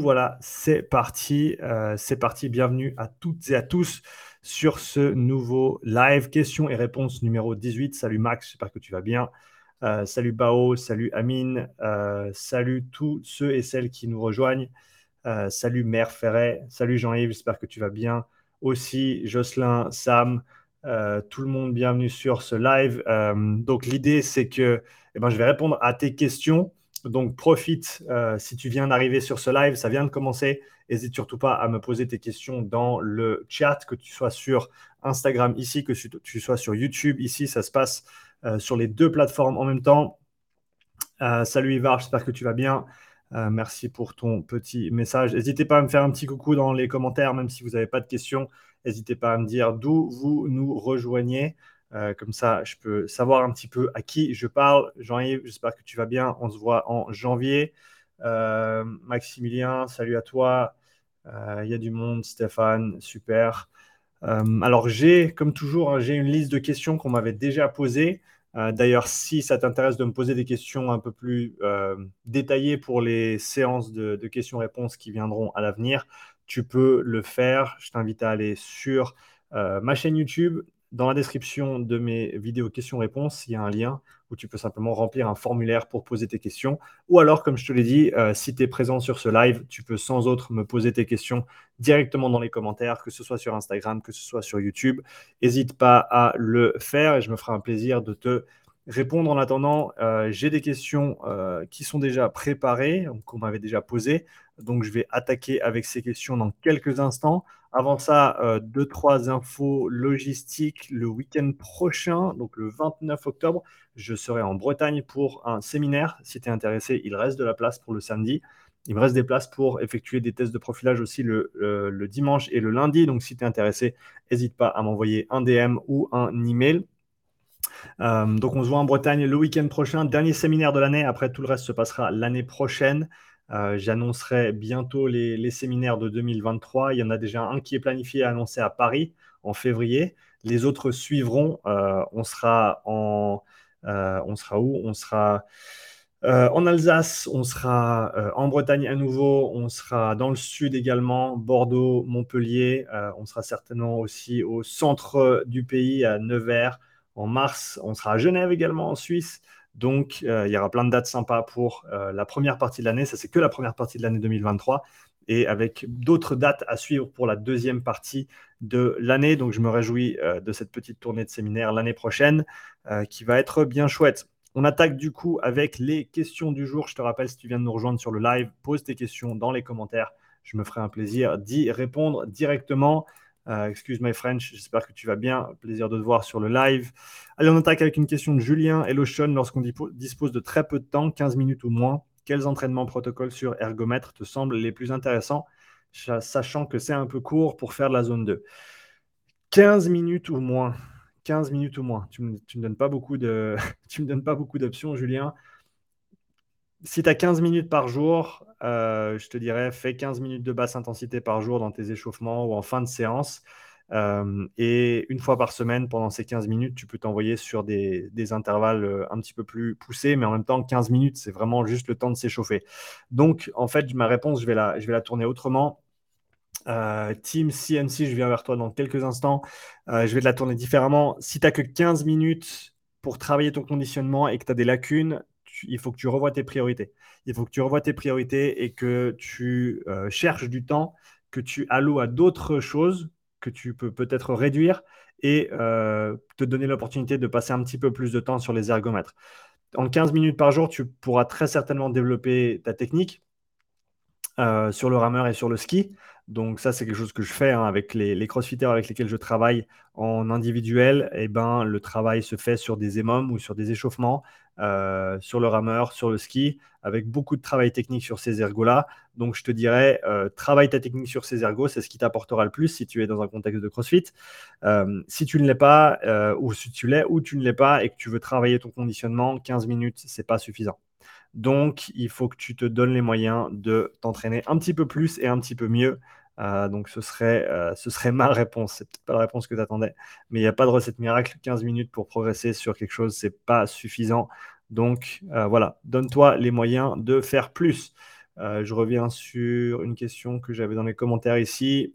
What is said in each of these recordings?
Voilà, c'est parti. Euh, c'est parti. Bienvenue à toutes et à tous sur ce nouveau live questions et réponses numéro 18. Salut Max, j'espère que tu vas bien. Euh, salut Bao, salut Amine, euh, salut tous ceux et celles qui nous rejoignent. salut Mère Ferret, salut Jean-Yves, j'espère que tu vas bien. Aussi Jocelyn, Sam, tout le monde, bienvenue sur ce live. donc l'idée c'est que eh ben, je vais répondre à tes questions. Donc, profite euh, si tu viens d'arriver sur ce live, ça vient de commencer. N'hésite surtout pas à me poser tes questions dans le chat, que tu sois sur Instagram ici, que tu sois sur YouTube ici. Ça se passe euh, sur les deux plateformes en même temps. Euh, salut Ivar, j'espère que tu vas bien. merci pour ton petit message. N'hésitez pas à me faire un petit coucou dans les commentaires, même si vous n'avez pas de questions. N'hésitez pas à me dire d'où vous nous rejoignez. Euh, comme ça, je peux savoir un petit peu à qui je parle. Jean-Yves, j'espère que tu vas bien. On se voit en janvier. Euh, Maximilien, salut à toi. Euh, il y a du monde. Stéphane, super. alors, j'ai, comme toujours, hein, j'ai une liste de questions qu'on m'avait déjà posées. D'ailleurs, si ça t'intéresse de me poser des questions un peu plus détaillées pour les séances de questions-réponses qui viendront à l'avenir, tu peux le faire. Je t'invite à aller sur ma chaîne YouTube dans la description de mes vidéos questions-réponses, il y a un lien où tu peux simplement remplir un formulaire pour poser tes questions. Ou alors, comme je te l'ai dit, euh, si tu es présent sur ce live, tu peux sans autre me poser tes questions directement dans les commentaires, que ce soit sur Instagram, que ce soit sur YouTube. N'hésite pas à le faire et je me ferai un plaisir de te répondre en attendant. Euh, j'ai des questions euh, qui sont déjà préparées, qu'on m'avait déjà posées. Donc, je vais attaquer avec ces questions dans quelques instants. Avant ça, euh, deux, trois infos logistiques. Le week-end prochain, donc le 29 octobre, je serai en Bretagne pour un séminaire. Si tu es intéressé, il reste de la place pour le samedi. Il me reste des places pour effectuer des tests de profilage aussi le, dimanche et le lundi. Donc, si tu es intéressé, n'hésite pas à m'envoyer un DM ou un email. Euh, donc, on se voit en Bretagne le week-end prochain. Dernier séminaire de l'année. Après, tout le reste se passera l'année prochaine. Euh, j'annoncerai bientôt les, séminaires de 2023. Il y en a déjà un qui est planifié à annoncer à Paris en février. Les autres suivront. Euh, euh, on sera où? On sera en Alsace, on sera en Bretagne à nouveau, on sera dans le sud également, Bordeaux, Montpellier. on sera certainement aussi au centre du pays, à Nevers. En mars, on sera à Genève également en Suisse. Donc, euh, il y aura plein de dates sympas pour euh, la première partie de l'année. Ça, c'est que la première partie de l'année 2023. Et avec d'autres dates à suivre pour la deuxième partie de l'année. Donc, je me réjouis euh, de cette petite tournée de séminaire l'année prochaine qui va être bien chouette. On attaque du coup avec les questions du jour. Je te rappelle, si tu viens de nous rejoindre sur le live, pose tes questions dans les commentaires. Je me ferai un plaisir d'y répondre directement. Euh, excuse my French, j'espère que tu vas bien. Plaisir de te voir sur le live. Allez, on attaque avec une question de Julien et Lotion. Lorsqu'on dispose de très peu de temps, 15 minutes ou moins, quels entraînements protocoles sur ergomètre te semblent les plus intéressants, sachant que c'est un peu court pour faire de la zone 2 15 minutes ou moins. 15 minutes ou moins. Tu ne donnes pas beaucoup de, tu me donnes pas beaucoup d'options, Julien si tu as 15 minutes par jour, euh, je te dirais, fais 15 minutes de basse intensité par jour dans tes échauffements ou en fin de séance. Euh, et une fois par semaine, pendant ces 15 minutes, tu peux t'envoyer sur des, intervalles euh, un petit peu plus poussés, mais en même temps, 15 minutes, c'est vraiment juste le temps de s'échauffer. Donc, en fait, ma réponse, je vais la, tourner autrement. Team CNC, je viens vers toi dans quelques instants. je vais te la tourner différemment. Si tu n'as que 15 minutes pour travailler ton conditionnement et que tu as des lacunes, il faut que tu revoies tes priorités. Il faut que tu revoies tes priorités et que tu euh, cherches du temps que tu alloues à d'autres choses que tu peux peut-être réduire et euh, te donner l'opportunité de passer un petit peu plus de temps sur les ergomètres. En 15 minutes par jour, tu pourras très certainement développer ta technique euh, sur le rameur et sur le ski. Donc ça, c'est quelque chose que je fais hein, avec les, crossfitters avec lesquels je travaille en individuel. Eh ben, le travail se fait sur des émums ou sur des échauffements, euh, sur le rameur, sur le ski, avec beaucoup de travail technique sur ces ergos-là. Donc je te dirais, euh, travaille ta technique sur ces ergos, c'est ce qui t'apportera le plus si tu es dans un contexte de CrossFit. Euh, si tu ne l'es pas, ou si tu l'es ou tu ne l'es pas, et que tu veux travailler ton conditionnement, 15 minutes, c'est pas suffisant. Donc, il faut que tu te donnes les moyens de t'entraîner un petit peu plus et un petit peu mieux euh, donc ce serait, euh, ce serait ma réponse. C'est peut-être pas la réponse que tu attendais, mais il n'y a pas de recette miracle. 15 minutes pour progresser sur quelque chose, c'est pas suffisant. Donc euh, voilà, donne-toi les moyens de faire plus. je reviens sur une question que j'avais dans les commentaires ici.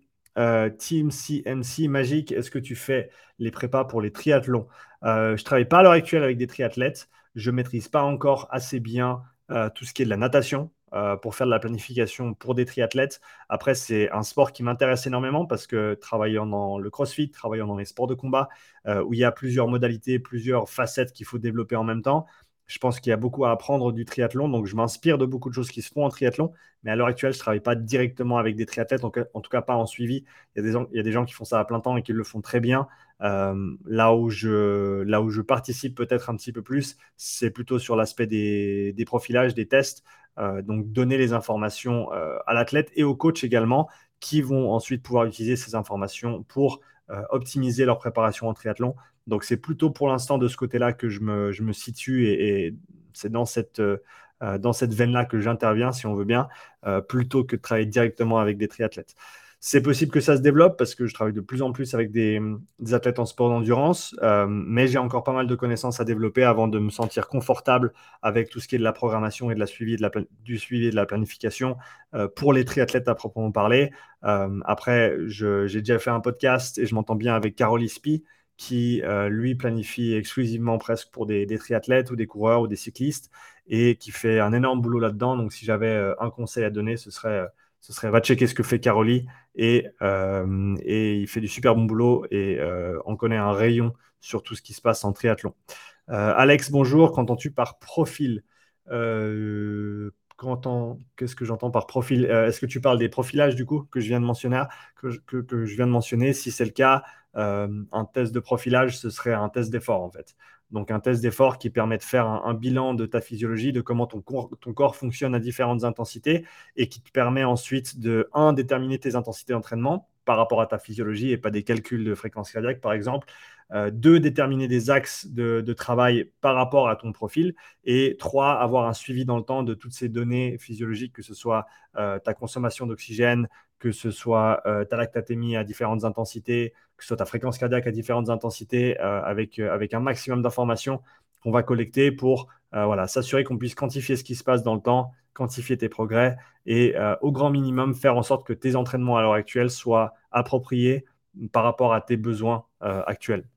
Team CMC Magique, est-ce que tu fais les prépas pour les triathlons? Je ne travaille pas à l'heure actuelle avec des triathlètes. Je ne maîtrise pas encore assez bien tout ce qui est de la natation. Euh, pour faire de la planification pour des triathlètes. Après, c'est un sport qui m'intéresse énormément parce que travaillant dans le crossfit, travaillant dans les sports de combat, euh, où il y a plusieurs modalités, plusieurs facettes qu'il faut développer en même temps, je pense qu'il y a beaucoup à apprendre du triathlon. Donc, je m'inspire de beaucoup de choses qui se font en triathlon. Mais à l'heure actuelle, je ne travaille pas directement avec des triathlètes, en, tout cas pas en suivi. Il y, a des, il y, a des, gens qui font ça à plein temps et qui le font très bien. Euh, là, où je, là où je participe peut-être un petit peu plus, c'est plutôt sur l'aspect des, profilages, des tests. Euh, donc donner les informations euh, à l'athlète et au coach également, qui vont ensuite pouvoir utiliser ces informations pour optimiser leur préparation en triathlon. Donc c'est plutôt pour l'instant de ce côté-là que je me, situe et, c'est dans cette, dans cette veine-là que j'interviens, si on veut bien, plutôt que de travailler directement avec des triathlètes. C'est possible que ça se développe parce que je travaille de plus en plus avec des, athlètes en sport d'endurance, euh, mais j'ai encore pas mal de connaissances à développer avant de me sentir confortable avec tout ce qui est de la programmation et du suivi et de la planification euh, pour les triathlètes à proprement parler. Euh, après, j'ai déjà fait un podcast et je m'entends bien avec Carol Ispi qui, lui, planifie exclusivement presque pour des, triathlètes ou des coureurs ou des cyclistes et qui fait un énorme boulot là-dedans. Donc, si j'avais un conseil à donner, ce serait ce serait va checker ce que fait Caroli et, euh, et il fait du super bon boulot et euh, on connaît un rayon sur tout ce qui se passe en triathlon. Euh, Alex, bonjour. Qu'entends-tu par profil? Qu'est-ce que j'entends par profil? Est-ce que tu parles des profilages du coup que je viens de mentionner que, que je viens de mentionner? Si c'est le cas, un test de profilage, ce serait un test d'effort en fait. Donc un test d'effort qui permet de faire un, bilan de ta physiologie, de comment ton corps, ton corps, fonctionne à différentes intensités et qui te permet ensuite de, un, déterminer tes intensités d'entraînement par rapport à ta physiologie et pas des calculs de fréquence cardiaque par exemple. Euh, deux, déterminer des axes de, travail par rapport à ton profil. Et trois, avoir un suivi dans le temps de toutes ces données physiologiques, que ce soit euh, ta consommation d'oxygène, que ce soit euh, ta lactatémie à différentes intensités, que ce soit ta fréquence cardiaque à différentes intensités, euh, avec, euh, avec un maximum d'informations qu'on va collecter pour s'assurer qu'on puisse quantifier ce qui se passe dans le temps, quantifier tes progrès et au grand minimum faire en sorte que tes entraînements à l'heure actuelle soient appropriés par rapport à tes besoins actuels.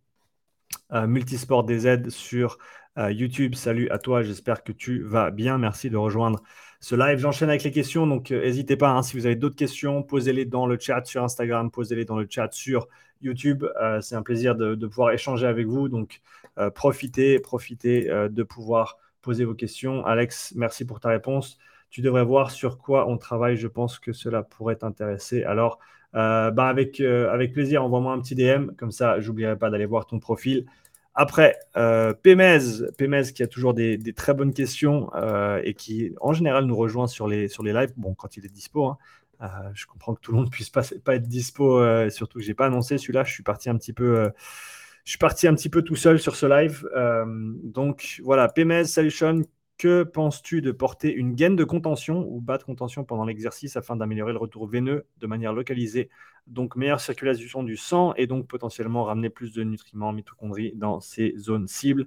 Multisport DZ sur YouTube, salut à toi, j'espère que tu vas bien, merci de rejoindre ce live. J'enchaîne avec les questions, donc euh, n'hésitez pas, hein, si vous avez d'autres questions, posez-les dans le chat sur Instagram, posez-les dans le chat sur YouTube. Euh, c'est un plaisir de, pouvoir échanger avec vous, donc euh, profitez, profitez de pouvoir poser vos questions. Alex, merci pour ta réponse. Tu devrais voir sur quoi on travaille, je pense que cela pourrait t'intéresser. Alors, bah avec, plaisir, envoie-moi un petit DM, comme ça, j'oublierai pas d'aller voir ton profil. Après, euh, Pémez, qui a toujours des, très bonnes questions euh, et qui en général nous rejoint sur les, sur les lives, bon, quand il est dispo. Hein. Euh, je comprends que tout le monde puisse pas, pas être dispo, euh, surtout que je n'ai pas annoncé celui-là. Je suis parti un petit peu. je suis parti un petit peu tout seul sur ce live. donc voilà, Pémez, salut. Que penses-tu de porter une gaine de contention ou bas de contention pendant l'exercice afin d'améliorer le retour veineux de manière localisée donc meilleure circulation du sang et donc potentiellement ramener plus de nutriments mitochondries dans ces zones cibles.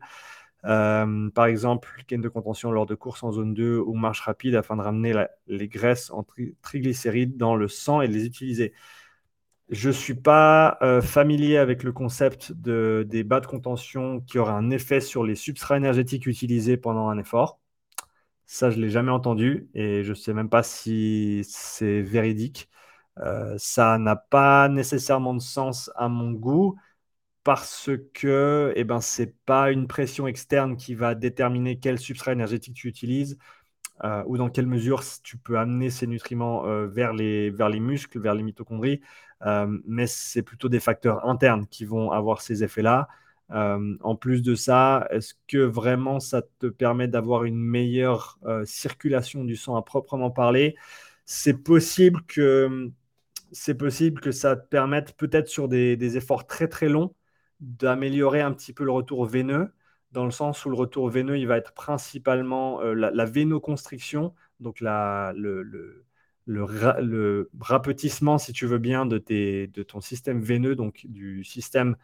Euh, par exemple, gaine de contention lors de courses en zone 2 ou marche rapide afin de ramener les graisses en triglycérides dans le sang et de les utiliser. Je ne suis pas euh, familier avec le concept de, des bas de contention qui auraient un effet sur les substrats énergétiques utilisés pendant un effort. Ça, je ne l'ai jamais entendu et je ne sais même pas si c'est véridique. Euh, ça n'a pas nécessairement de sens à mon goût parce que eh ben, ce n'est pas une pression externe qui va déterminer quel substrat énergétique tu utilises euh, ou dans quelle mesure tu peux amener ces nutriments euh, vers, les, vers les muscles, vers les mitochondries, mais c'est plutôt des facteurs internes qui vont avoir ces effets-là. en plus de ça, est-ce que vraiment ça te permet d'avoir une meilleure circulation du sang à proprement parler? C'est possible que c'est possible que ça te permette peut-être sur des, efforts très très longs d'améliorer un petit peu le retour veineux, dans le sens où le retour veineux, il va être principalement euh, la, vénoconstriction, donc la, le, rapetissement, si tu veux bien, de ton système veineux, donc du système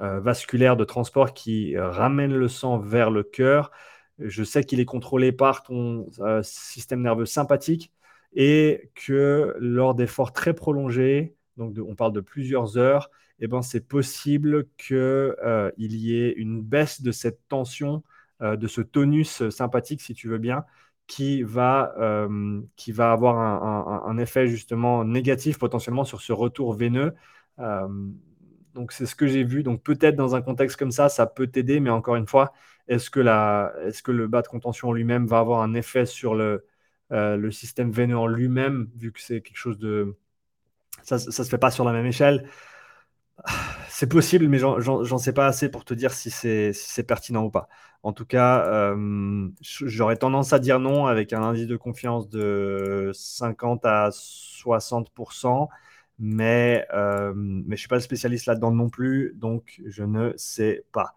euh, vasculaire de transport qui euh, ramène le sang vers le cœur. Je sais qu'il est contrôlé par ton système nerveux sympathique et que lors d'efforts très prolongés, donc on parle de plusieurs heures, eh ben, c'est possible qu'il euh, y ait une baisse de cette tension, euh, de ce tonus sympathique, si tu veux bien, qui va, euh, qui va avoir un, effet justement négatif potentiellement sur ce retour veineux. donc c'est ce que j'ai vu. Donc peut-être dans un contexte comme ça, ça peut t'aider, mais encore une fois, est-ce que, est que le bas de contention lui-même va avoir un effet sur le, le système veineux en lui-même, vu que c'est quelque chose de... Ça ne se fait pas sur la même échelle. C'est possible, mais j'en sais pas assez pour te dire si c'est pertinent ou pas. En tout cas, euh, j'aurais tendance à dire non avec un indice de confiance de 50 à 60%, mais, euh, mais je ne suis pas le spécialiste là-dedans non plus, donc je ne sais pas.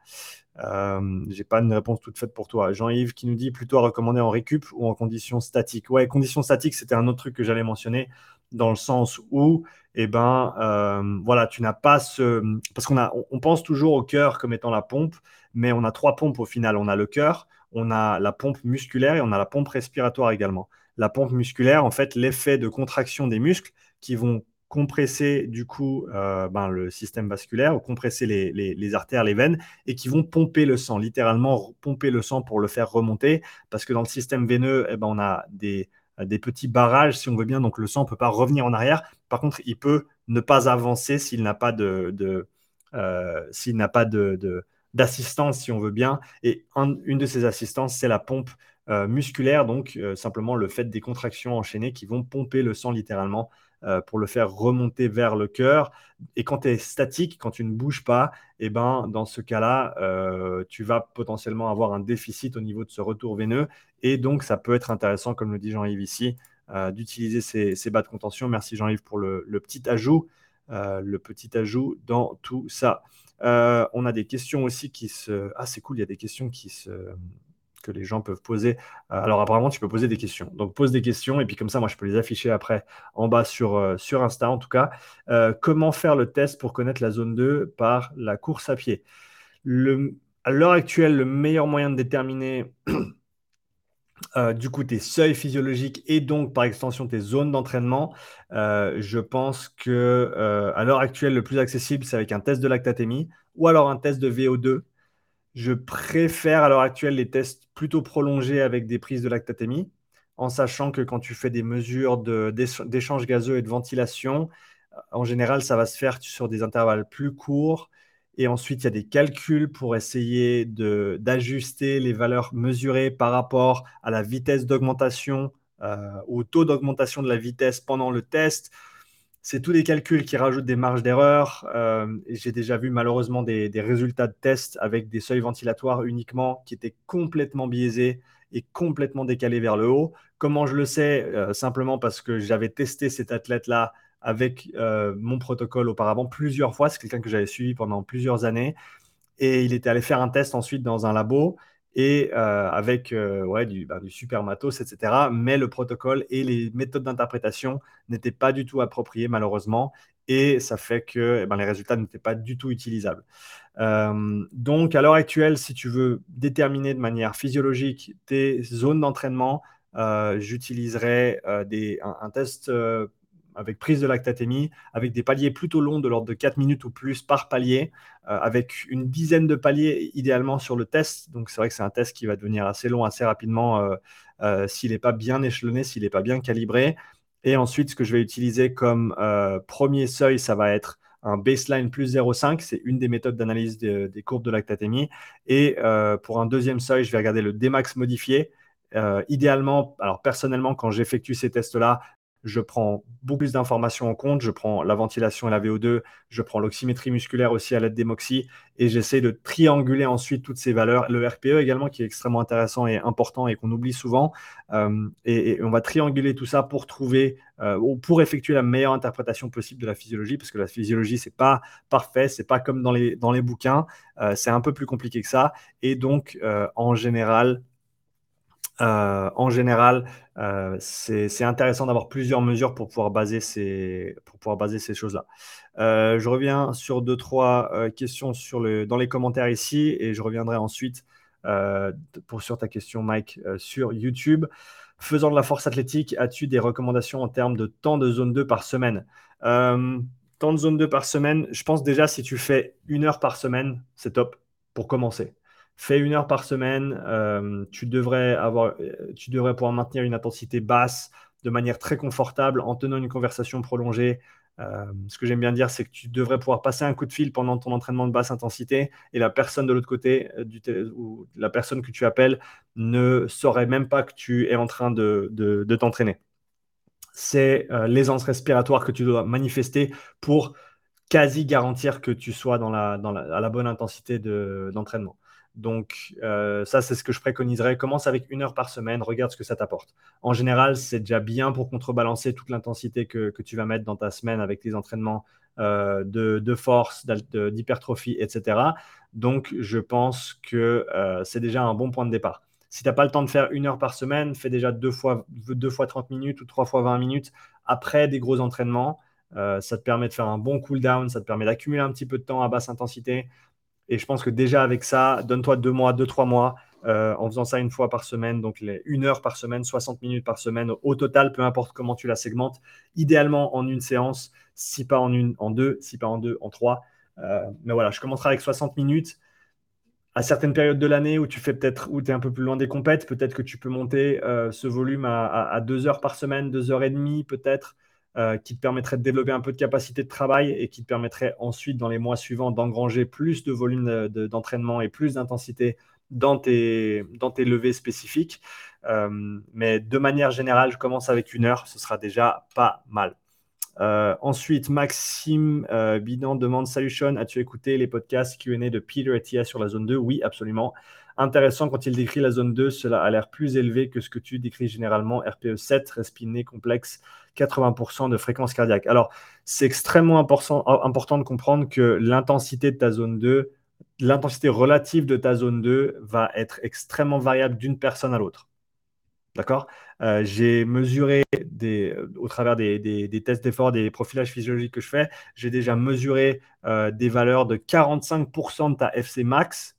Euh, j'ai pas une réponse toute faite pour toi. Jean-Yves qui nous dit plutôt à recommander en récup ou en conditions statiques. Ouais, conditions statiques, c'était un autre truc que j'allais mentionner dans le sens où, eh ben, euh, voilà, tu n'as pas ce. Parce qu'on on pense toujours au cœur comme étant la pompe, mais on a trois pompes au final. On a le cœur, on a la pompe musculaire et on a la pompe respiratoire également. La pompe musculaire, en fait, l'effet de contraction des muscles qui vont compresser du coup euh, ben, le système vasculaire ou compresser les, artères, les veines et qui vont pomper le sang, littéralement pomper le sang pour le faire remonter parce que dans le système veineux, eh ben, on a des, petits barrages si on veut bien, donc le sang ne peut pas revenir en arrière. Par contre, il peut ne pas avancer s'il n'a pas de, euh, d'assistance si on veut bien. Et une de ces assistances, c'est la pompe euh, musculaire, donc simplement le fait des contractions enchaînées qui vont pomper le sang littéralement euh, pour le faire remonter vers le cœur. Et quand tu es statique, quand tu ne bouges pas, eh ben, dans ce cas-là, euh, tu vas potentiellement avoir un déficit au niveau de ce retour veineux. Et donc, ça peut être intéressant, comme le dit Jean-Yves ici, euh, d'utiliser ces, bas de contention. Merci Jean-Yves pour le, petit ajout. le petit ajout dans tout ça. on a des questions aussi qui se... Ah, c'est cool, il y a des questions qui se les gens peuvent poser. Euh, alors apparemment, tu peux poser des questions. Donc pose des questions et puis comme ça, moi, je peux les afficher après en bas sur, euh, sur Insta en tout cas. Euh, comment faire le test pour connaître la zone 2 par la course à pied? Le, À l'heure actuelle, le meilleur moyen de déterminer du coup tes seuils physiologiques et donc par extension tes zones d'entraînement, je pense que à l'heure actuelle, le plus accessible, c'est avec un test de lactatémie ou alors un test de VO2. Je préfère à l'heure actuelle les tests plutôt prolongés avec des prises de lactatémie, en sachant que quand tu fais des mesures d'échange gazeux et de ventilation, en général, ça va se faire sur des intervalles plus courts. Et ensuite, il y a des calculs pour essayer d'ajuster les valeurs mesurées par rapport à la vitesse d'augmentation, euh, au taux d'augmentation de la vitesse pendant le test c'est tous des calculs qui rajoutent des marges d'erreur. Euh, j'ai déjà vu malheureusement des, résultats de tests avec des seuils ventilatoires uniquement qui étaient complètement biaisés et complètement décalés vers le haut. Comment je le sais? Euh, Simplement parce que j'avais testé cet athlète-là avec euh, mon protocole auparavant plusieurs fois. C'est quelqu'un que j'avais suivi pendant plusieurs années. Et il était allé faire un test ensuite dans un labo et euh, avec euh, ouais, bah, du, super matos, etc. Mais le protocole et les méthodes d'interprétation n'étaient pas du tout appropriées, malheureusement, et ça fait que eh ben, les résultats n'étaient pas du tout utilisables. Euh, donc, à l'heure actuelle, si tu veux déterminer de manière physiologique tes zones d'entraînement, j'utiliserai un, test avec prise de lactatémie, avec des paliers plutôt longs de l'ordre de 4 minutes ou plus par palier, euh, avec une dizaine de paliers idéalement sur le test. Donc c'est vrai que c'est un test qui va devenir assez long assez rapidement euh, euh, s'il n'est pas bien échelonné, s'il n'est pas bien calibré. Et ensuite, ce que je vais utiliser comme premier seuil, ça va être un baseline plus 0,5. C'est une des méthodes d'analyse des courbes de lactatémie. Et pour un deuxième seuil, je vais regarder le Dmax modifié. idéalement, alors personnellement, quand j'effectue ces tests-là, je prends beaucoup plus d'informations en compte, je prends la ventilation et la VO2, je prends l'oxymétrie musculaire aussi à l'aide d'Emoxy et j'essaie de trianguler ensuite toutes ces valeurs. Le RPE également qui est extrêmement intéressant et important et qu'on oublie souvent. Euh, et, on va trianguler tout ça pour trouver euh, ou pour effectuer la meilleure interprétation possible de la physiologie parce que la physiologie c'est pas parfait, c'est pas comme dans les, bouquins, euh, c'est un peu plus compliqué que ça. Et donc en général, euh, en général, euh, c'est intéressant d'avoir plusieurs mesures pour pouvoir baser ces, pour pouvoir baser ces choses-là. Euh, je reviens sur deux, trois questions dans les commentaires ici et je reviendrai ensuite pour, sur ta question, Mike, sur YouTube. faisant de la force athlétique, as-tu des recommandations en termes de temps de zone 2 par semaine? Temps de zone 2 par semaine, je pense déjà si tu fais une heure par semaine, c'est top pour commencer. Fais une heure par semaine, euh, tu, devrais avoir, tu devrais pouvoir maintenir une intensité basse de manière très confortable en tenant une conversation prolongée. Euh, ce que j'aime bien dire, c'est que tu devrais pouvoir passer un coup de fil pendant ton entraînement de basse intensité et la personne de l'autre côté, euh, ou la personne que tu appelles, ne saurait même pas que tu es en train de, de, t'entraîner. C'est euh, l'aisance respiratoire que tu dois manifester pour quasi garantir que tu sois dans la, dans la, à la bonne intensité d'entraînement. Donc, euh, ça, c'est ce que je préconiserais. Commence avec une heure par semaine, regarde ce que ça t'apporte. En général, c'est déjà bien pour contrebalancer toute l'intensité que, tu vas mettre dans ta semaine avec tes entraînements euh, de, force, d'hypertrophie, etc. Donc, je pense que euh, c'est déjà un bon point de départ. Si tu n'as pas le temps de faire une heure par semaine, fais déjà deux fois, deux fois 30 minutes ou trois fois 20 minutes après des gros entraînements. ça te permet de faire un bon cool down, ça te permet d'accumuler un petit peu de temps à basse intensité. Et je pense que déjà avec ça, donne-toi deux mois, deux, trois mois, euh, en faisant ça une fois par semaine, donc une heure par semaine, 60 minutes par semaine au total, peu importe comment tu la segmentes, idéalement en une séance, si pas en une, en deux, si pas en deux, en trois. Euh, mais voilà, je commencerai avec 60 minutes. À certaines périodes de l'année où tu fais peut-être, où tu es un peu plus loin des compètes, peut-être que tu peux monter euh, ce volume à, deux heures par semaine, deux heures et demie peut-être. Euh, qui te permettrait de développer un peu de capacité de travail et qui te permettrait ensuite, dans les mois suivants, d'engranger plus de volume d'entraînement et plus d'intensité dans tes, levées spécifiques. Euh, mais de manière générale, je commence avec une heure, ce sera déjà pas mal. Euh, ensuite, Maxime Bidan demande Salut Sean, as-tu écouté les podcasts QA de Peter et Tia sur la zone 2 Oui, absolument. Intéressant quand il décrit la zone 2, cela a l'air plus élevé que ce que tu décris généralement. RPE 7, respiné complexe, 80% de fréquence cardiaque. Alors, c'est extrêmement important, important de comprendre que l'intensité de ta zone 2, l'intensité relative de ta zone 2 va être extrêmement variable d'une personne à l'autre. D'accord? Euh, J'ai mesuré des, au travers des, tests d'effort, des profilages physiologiques que je fais, j'ai déjà mesuré euh, des valeurs de 45% de ta FC max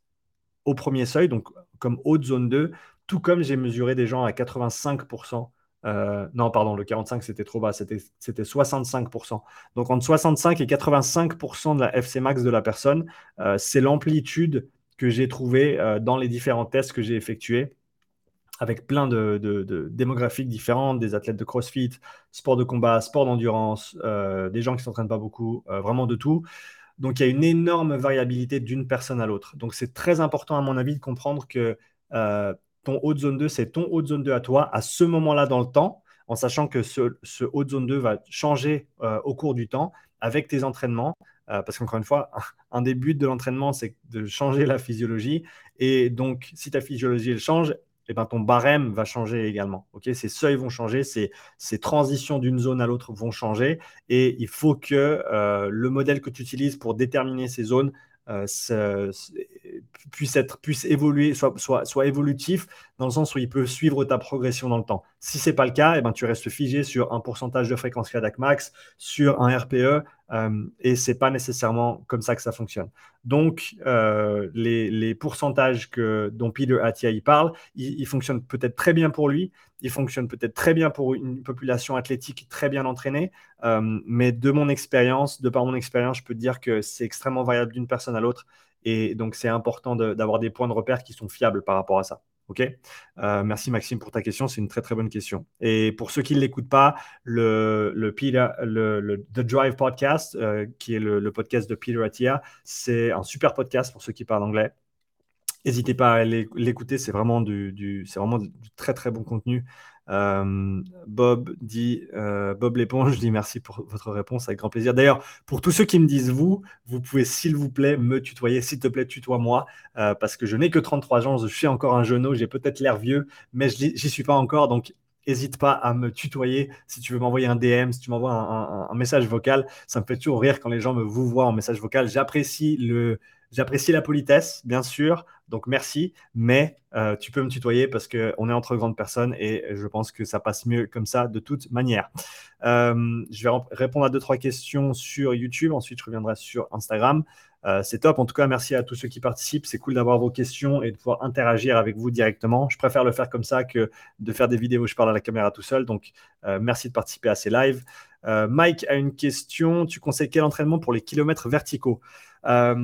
au premier seuil, donc comme haute zone 2, tout comme j'ai mesuré des gens à 85% euh, non, pardon, le 45, c'était trop bas, c'était 65%. Donc entre 65 et 85% de la FC max de la personne, euh, c'est l'amplitude que j'ai trouvée euh, dans les différents tests que j'ai effectués avec plein de, démographiques différentes, des athlètes de CrossFit, sport de combat, sport d'endurance, des gens qui ne s'entraînent pas beaucoup, vraiment de tout. Donc il y a une énorme variabilité d'une personne à l'autre. Donc c'est très important à mon avis de comprendre que ton haut zone 2, c'est ton haut zone 2 à toi à ce moment-là dans le temps, en sachant que ce, ce haut de zone 2 va changer euh, au cours du temps avec tes entraînements. Euh, parce qu'encore une fois, un des buts de l'entraînement, c'est de changer la physiologie. Et donc, si ta physiologie elle change, eh ben, ton barème va changer également. Ces seuils vont changer, ces, ces transitions d'une zone à l'autre vont changer. Et il faut que euh, le modèle que tu utilises pour déterminer ces zones euh, puisse, être, puisse évoluer, soit, soit, soit, évolutif, dans le sens où il peut suivre ta progression dans le temps. Si ce n'est pas le cas, et eh ben, tu restes figé sur un pourcentage de fréquence cardiaque max, sur un RPE, euh, et ce n'est pas nécessairement comme ça que ça fonctionne. Donc, euh, les, les, pourcentages que, dont Peter Attia parle, ils, fonctionnent peut-être très bien pour lui, ils fonctionnent peut-être très bien pour une population athlétique très bien entraînée, euh, mais de mon expérience, de par mon expérience, je peux dire que c'est extrêmement variable d'une personne à l'autre, et donc c'est important d'avoir des points de repère qui sont fiables par rapport à ça. OK? Euh, Merci Maxime pour ta question. C'est une très très bonne question. Et pour ceux qui ne l'écoutent pas, le, The Drive Podcast, euh, qui est le, podcast de Peter Attia, c'est un super podcast pour ceux qui parlent anglais. N'hésitez pas à l'écouter, c'est vraiment du, c'est vraiment du très très bon contenu. Bob dit, euh, Bob l'éponge dit merci pour votre réponse avec grand plaisir. D'ailleurs, pour tous ceux qui me disent vous, vous pouvez s'il vous plaît me tutoyer, s'il te plaît tutoie-moi, euh, parce que je n'ai que 33 ans, je suis encore un genou, j'ai peut-être l'air vieux, mais j'y suis pas encore, donc n'hésite pas à me tutoyer si tu veux m'envoyer un DM, si tu m'envoies un, un, message vocal. Ça me fait toujours rire quand les gens me vous voient en message vocal. J'apprécie le, J'apprécie la politesse, bien sûr, donc merci, mais euh, tu peux me tutoyer parce qu'on est entre grandes personnes et je pense que ça passe mieux comme ça de toute manière. Euh, je vais répondre à deux, trois questions sur YouTube, ensuite je reviendrai sur Instagram. Euh, c'est top. En tout cas, merci à tous ceux qui participent. C'est cool d'avoir vos questions et de pouvoir interagir avec vous directement. Je préfère le faire comme ça que de faire des vidéos où je parle à la caméra tout seul. Donc, euh, merci de participer à ces lives. Euh, Mike a une question. Tu conseilles quel entraînement pour les kilomètres verticaux? Bah,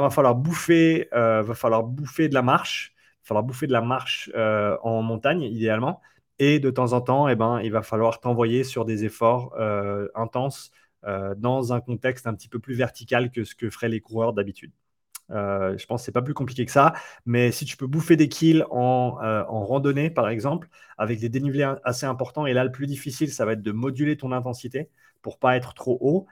va falloir bouffer, va falloir bouffer de la marche. Va falloir bouffer de la marche en montagne, idéalement. Et de temps en temps, eh ben, il va falloir t'envoyer sur des efforts intenses dans un contexte un petit peu plus vertical que ce que feraient les coureurs d'habitude. Euh, je pense que c'est pas plus compliqué que ça, mais si tu peux bouffer des kills en, euh, en, randonnée, par exemple, avec des dénivelés assez importants, et là, le plus difficile, ça va être de moduler ton intensité pour pas être trop haut.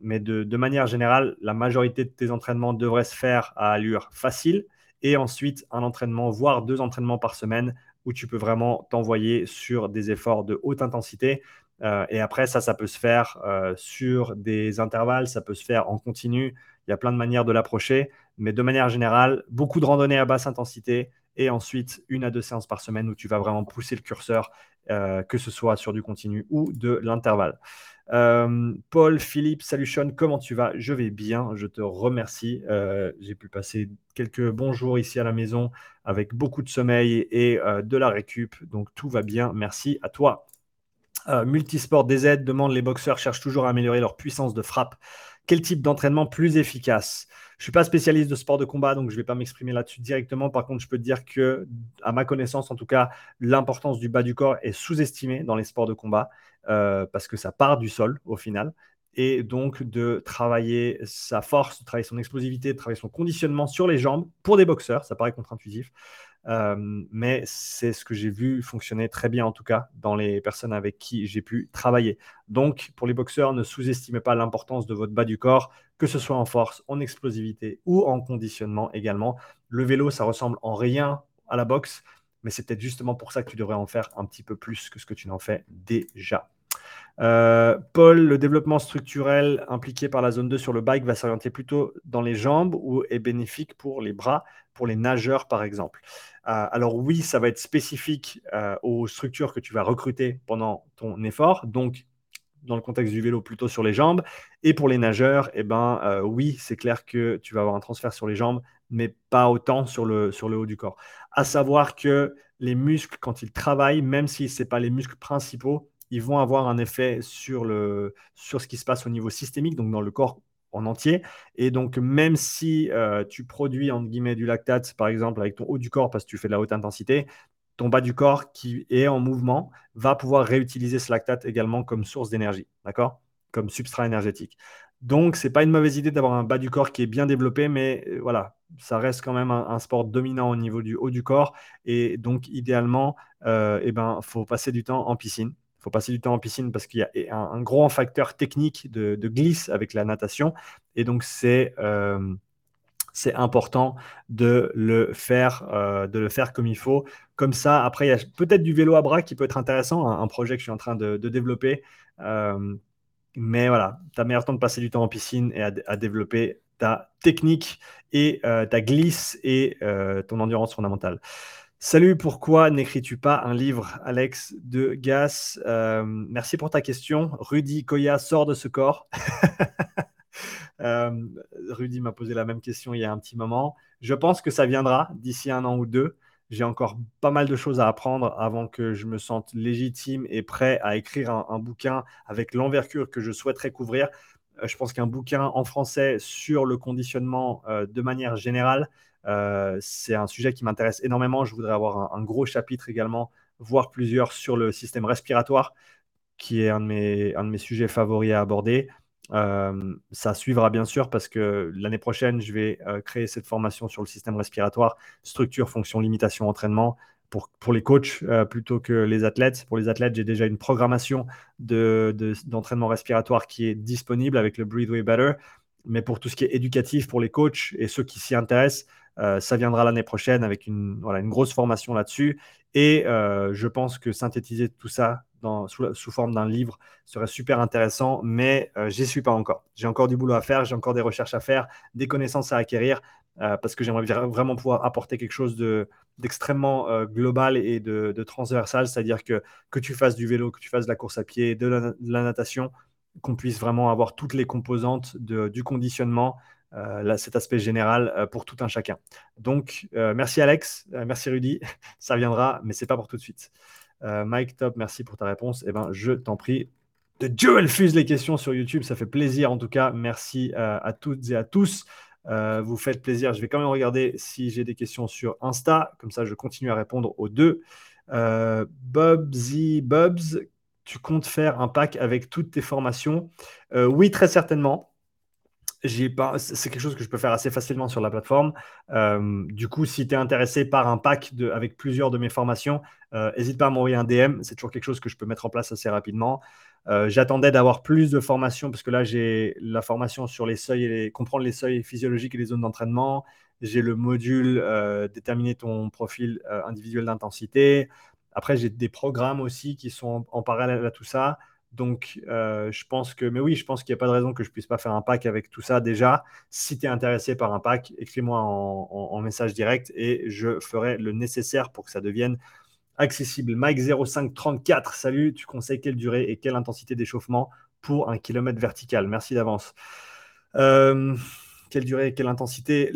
mais de, de, manière générale, la majorité de tes entraînements devraient se faire à allure facile, et ensuite un entraînement, voire deux entraînements par semaine, où tu peux vraiment t'envoyer sur des efforts de haute intensité. Euh, et après, ça, ça peut se faire euh, sur des intervalles, ça peut se faire en continu. Il y a plein de manières de l'approcher. Mais de manière générale, beaucoup de randonnées à basse intensité et ensuite une à deux séances par semaine où tu vas vraiment pousser le curseur, euh, que ce soit sur du continu ou de l'intervalle. Paul, Philippe, salut Sean, comment tu vas? Je vais bien, je te remercie. J'ai pu passer quelques bons jours ici à la maison avec beaucoup de sommeil et de la récup, donc tout va bien. Merci à toi. Euh, Multisport DZ demande les boxeurs cherchent toujours à améliorer leur puissance de frappe. Quel type d'entraînement plus efficace? Je ne suis pas spécialiste de sport de combat, donc je ne vais pas m'exprimer là-dessus directement. Par contre, je peux te dire que, à ma connaissance en tout cas, l'importance du bas du corps est sous-estimée dans les sports de combat euh, parce que ça part du sol au final. Et donc de travailler sa force, de travailler son explosivité, de travailler son conditionnement sur les jambes pour des boxeurs, ça paraît contre-intuitif, mais c'est ce que j'ai vu fonctionner très bien, en tout cas, dans les personnes avec qui j'ai pu travailler. Donc, pour les boxeurs, ne sous-estimez pas l'importance de votre bas du corps, que ce soit en force, en explosivité ou en conditionnement également. Le vélo, ça ressemble en rien à la boxe, mais c'est peut-être justement pour ça que tu devrais en faire un petit peu plus que ce que tu n'en fais déjà. Euh, Paul, le développement structurel impliqué par la zone 2 sur le bike va s'orienter plutôt dans les jambes ou est bénéfique pour les bras, pour les nageurs par exemple. Euh, alors oui, ça va être spécifique euh, aux structures que tu vas recruter pendant ton effort, donc dans le contexte du vélo plutôt sur les jambes. Et pour les nageurs, eh ben, oui, c'est clair que tu vas avoir un transfert sur les jambes, mais pas autant sur le, sur le haut du corps. À savoir que les muscles, quand ils travaillent, même si ce n'est pas les muscles principaux, ils vont avoir un effet sur, le, sur ce qui se passe au niveau systémique, donc dans le corps en entier. Et donc, même si euh, tu produis, entre guillemets, du lactate, par exemple, avec ton haut du corps parce que tu fais de la haute intensité, ton bas du corps qui est en mouvement va pouvoir réutiliser ce lactate également comme source d'énergie, d'accord? Comme substrat énergétique. Donc, ce n'est pas une mauvaise idée d'avoir un bas du corps qui est bien développé, mais euh, voilà, ça reste quand même un, sport dominant au niveau du haut du corps. Et donc, idéalement, il euh, eh ben, faut passer du temps en piscine. Il faut passer du temps en piscine parce qu'il y a un, grand facteur technique de, glisse avec la natation. Et donc, c'est euh, important de le, faire, euh, de le faire comme il faut. Comme ça, après, il y a peut-être du vélo à bras qui peut être intéressant, un, projet que je suis en train de, développer. Euh, mais voilà, tu as meilleur temps de passer du temps en piscine et à, développer ta technique et ta glisse et ton endurance fondamentale. Salut, pourquoi n'écris-tu pas un livre, Alex de Gas euh, Merci pour ta question. Rudy Koya sort de ce corps. euh, Rudy m'a posé la même question il y a un petit moment. Je pense que ça viendra d'ici un an ou deux. J'ai encore pas mal de choses à apprendre avant que je me sente légitime et prêt à écrire un, bouquin avec l'envergure que je souhaiterais couvrir. Euh, je pense qu'un bouquin en français sur le conditionnement de manière générale, c'est un sujet qui m'intéresse énormément. Je voudrais avoir un, gros chapitre également, voire plusieurs sur le système respiratoire, qui est un de mes, un de mes sujets favoris à aborder. Euh, ça suivra bien sûr parce que l'année prochaine, je vais euh, créer cette formation sur le système respiratoire, structure, fonction, limitation, entraînement pour, pour les coachs plutôt que les athlètes. Pour les athlètes, j'ai déjà une programmation d'entraînement de, respiratoire qui est disponible avec le Breathe Way Better. Mais pour tout ce qui est éducatif pour les coachs et ceux qui s'y intéressent, euh, ça viendra l'année prochaine avec une, voilà, une grosse formation là-dessus. Et euh, je pense que synthétiser tout ça dans, sous, sous, forme d'un livre serait super intéressant, mais euh, j'y suis pas encore. J'ai encore du boulot à faire, j'ai encore des recherches à faire, des connaissances à acquérir, parce que j'aimerais vraiment pouvoir apporter quelque chose d'extrêmement global et de, de transversal, c'est-à-dire que que tu fasses du vélo, que tu fasses de la course à pied, de la, natation, qu'on puisse vraiment avoir toutes les composantes de, du conditionnement là, cet aspect général pour tout un chacun. Donc, merci Alex, merci Rudy, ça viendra, mais c'est pas pour tout de suite. Mike, top, merci pour ta réponse. Eh ben, je t'en prie. De Dieu, elle fuse les questions sur YouTube, ça fait plaisir en tout cas. Merci à toutes et à tous. vous faites plaisir. Je vais quand même regarder si j'ai des questions sur Insta. Comme ça, je continue à répondre aux deux. Euh, Bubsy Bubs, tu comptes faire un pack avec toutes tes formations? Euh, Oui, très certainement. C'est quelque chose que je peux faire assez facilement sur la plateforme. Euh, du coup, si tu es intéressé par un pack avec plusieurs de mes formations, n'hésite pas à m'envoyer un DM. C'est toujours quelque chose que je peux mettre en place assez rapidement. J'attendais d'avoir plus de formations parce que là, j'ai la formation sur les seuils et les, comprendre les seuils physiologiques et les zones d'entraînement. J'ai le module euh, déterminer ton profil euh, individuel d'intensité. Après, j'ai des programmes aussi qui sont en, parallèle à tout ça. Donc, euh, je pense que, mais oui, je pense qu'il n'y a pas de raison que je puisse pas faire un pack avec tout ça déjà. Si tu es intéressé par un pack, écris-moi en, message direct et je ferai le nécessaire pour que ça devienne accessible. Mike0534, salut, tu conseilles quelle durée et quelle intensité d'échauffement pour un kilomètre vertical? Merci d'avance quelle durée, quelle intensité?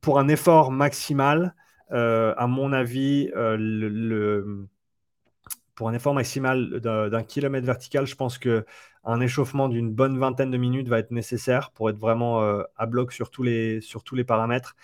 Pour un effort maximal, euh, à mon avis, euh, le, pour un effort maximal d'un kilomètre vertical, je pense que un échauffement d'une bonne vingtaine de minutes va être nécessaire pour être vraiment euh, à bloc sur tous, les, sur tous les paramètres.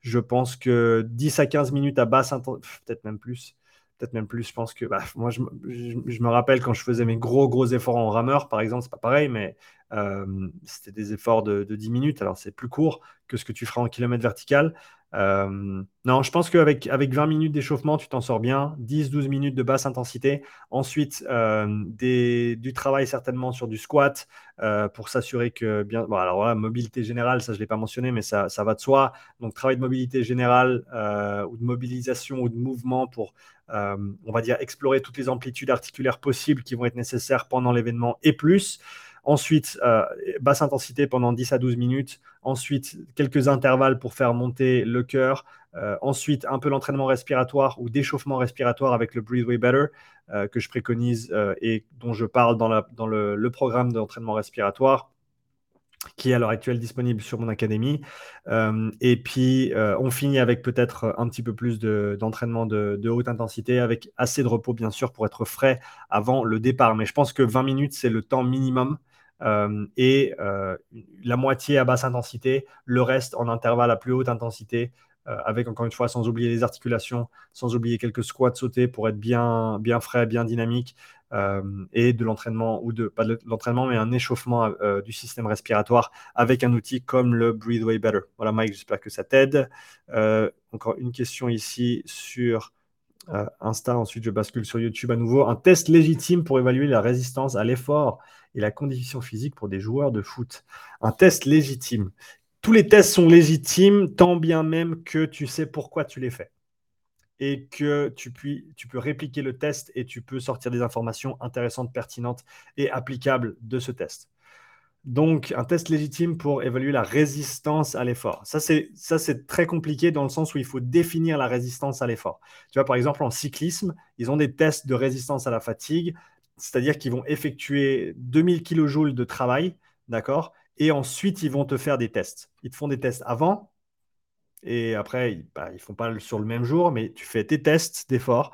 Je pense que 10 à 15 minutes à basse intensité, peut-être même plus, peut-être même plus. Je pense que bah, moi, je, me rappelle quand je faisais mes gros, gros efforts en rameur, par exemple, c'est pas pareil, mais euh, c'était des efforts de, 10 minutes. Alors, c'est plus court que ce que tu feras en kilomètre vertical. Euh, non, je pense qu'avec avec 20 minutes d'échauffement, tu t'en sors bien. 10-12 minutes de basse intensité. Ensuite, euh, du travail certainement sur du squat pour s'assurer que bien. Bon, alors voilà, mobilité générale, ça je ne l'ai pas mentionné, mais ça, ça, va de soi. Donc, travail de mobilité générale ou de mobilisation ou de mouvement pour euh, on va dire, explorer toutes les amplitudes articulaires possibles qui vont être nécessaires pendant l'événement et plus. Ensuite, euh, basse intensité pendant 10 à 12 minutes. Ensuite, quelques intervalles pour faire monter le cœur. Euh, ensuite, un peu l'entraînement respiratoire ou d'échauffement respiratoire avec le Breathe Way Better que je préconise et dont je parle dans, le programme d'entraînement respiratoire qui est à l'heure actuelle disponible sur mon académie. Euh, et puis, euh, on finit avec peut-être un petit peu plus d'entraînement de, haute intensité, avec assez de repos, bien sûr, pour être frais avant le départ. Mais je pense que 20 minutes, c'est le temps minimum. Euh, et la moitié à basse intensité, le reste en intervalle à plus haute intensité, avec encore une fois, sans oublier les articulations, sans oublier quelques squats sautés pour être bien, bien frais, bien dynamique, euh, et de l'entraînement, ou de, pas de l'entraînement, mais un échauffement euh, du système respiratoire avec un outil comme le Breathe Way Better. Voilà, Mike, j'espère que ça t'aide. Euh, encore une question ici sur Insta, ensuite je bascule sur YouTube à nouveau. Un test légitime pour évaluer la résistance à l'effort et la condition physique pour des joueurs de foot. Un test légitime. Tous les tests sont légitimes, tant bien même que tu sais pourquoi tu les fais et que tu, tu peux répliquer le test et tu peux sortir des informations intéressantes, pertinentes et applicables de ce test. Donc, un test légitime pour évaluer la résistance à l'effort. Ça, c'est très compliqué dans le sens où il faut définir la résistance à l'effort. Tu vois, par exemple, en cyclisme, ils ont des tests de résistance à la fatigue, c'est-à-dire qu'ils vont effectuer 2000 kJ de travail, d'accord Et ensuite, ils vont te faire des tests. Ils te font des tests avant, et après, ils bah, ne font pas sur le même jour, mais tu fais tes tests d'effort.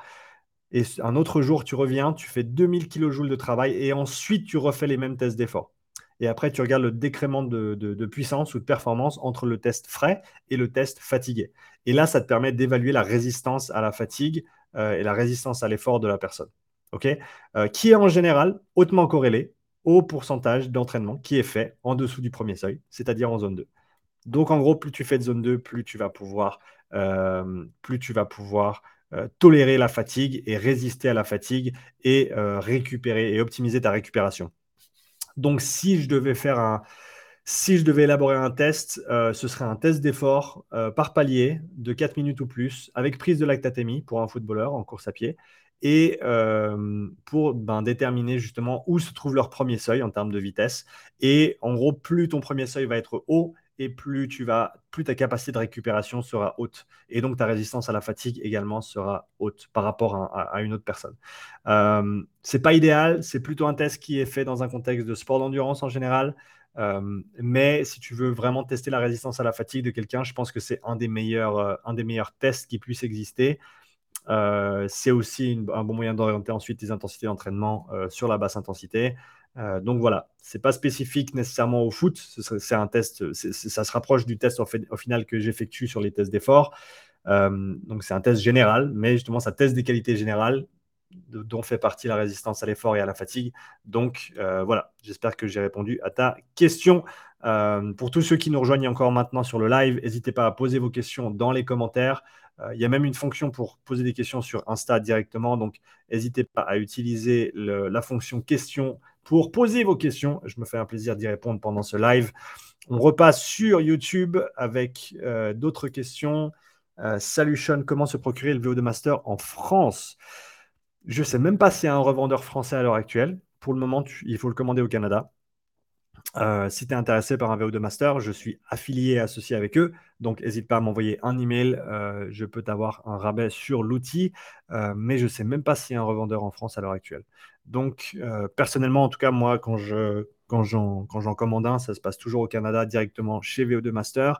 Et un autre jour, tu reviens, tu fais 2000 kJ de travail et ensuite tu refais les mêmes tests d'effort. Et après, tu regardes le décrément de, puissance ou de performance entre le test frais et le test fatigué. Et là, ça te permet d'évaluer la résistance à la fatigue euh, et la résistance à l'effort de la personne. OK? Euh, qui est en général hautement corrélé au pourcentage d'entraînement qui est fait en dessous du premier seuil, c'est-à-dire en zone 2. Donc, en gros, plus tu fais de zone 2, plus tu vas pouvoir, euh, tolérer la fatigue et résister à la fatigue et récupérer et optimiser ta récupération. Donc, si je devais faire élaborer un test, ce serait un test d'effort par palier de 4 minutes ou plus, avec prise de lactatémie pour un footballeur en course à pied, et pour ben, déterminer justement où se trouve leur premier seuil en termes de vitesse. Et en gros, plus ton premier seuil va être haut, et plus tu vas, plus ta capacité de récupération sera haute. Et donc ta résistance à la fatigue également sera haute par rapport à, une autre personne. Euh, c'est pas idéal, c'est plutôt un test qui est fait dans un contexte de sport d'endurance en général. Euh, mais si tu veux vraiment tester la résistance à la fatigue de quelqu'un, je pense que c'est un, des meilleurs, euh, un des meilleurs tests qui puisse exister. Euh, c'est aussi un bon moyen d'orienter ensuite tes intensités d'entraînement sur la basse intensité. Donc voilà, c'est pas spécifique nécessairement au foot. C'est un test, ça se rapproche du test au final que j'effectue sur les tests d'effort. donc c'est un test général, mais justement ça teste des qualités générales dont fait partie la résistance à l'effort et à la fatigue. Donc euh, voilà, j'espère que j'ai répondu à ta question. Euh, pour tous ceux qui nous rejoignent encore maintenant sur le live, n'hésitez pas à poser vos questions dans les commentaires. Euh, il y a même une fonction pour poser des questions sur Insta directement, donc n'hésitez pas à utiliser la fonction question pour poser vos questions. Je me fais un plaisir d'y répondre pendant ce live. On repasse sur YouTube avec d'autres questions. Sean, comment se procurer le VO2 Master en France? Je ne sais même pas s'il y a un revendeur français à l'heure actuelle. Pour le moment, il faut le commander au Canada. Euh, si tu es intéressé par un VO2 Master, je suis affilié et associé avec eux. Donc, n'hésite pas à m'envoyer un email. Euh, je peux t'avoir un rabais sur l'outil. Euh, mais je ne sais même pas s'il y a un revendeur en France à l'heure actuelle. Donc, personnellement, en tout cas, moi, quand je, quand j'en commande un, ça se passe toujours au Canada directement chez VO2 Master.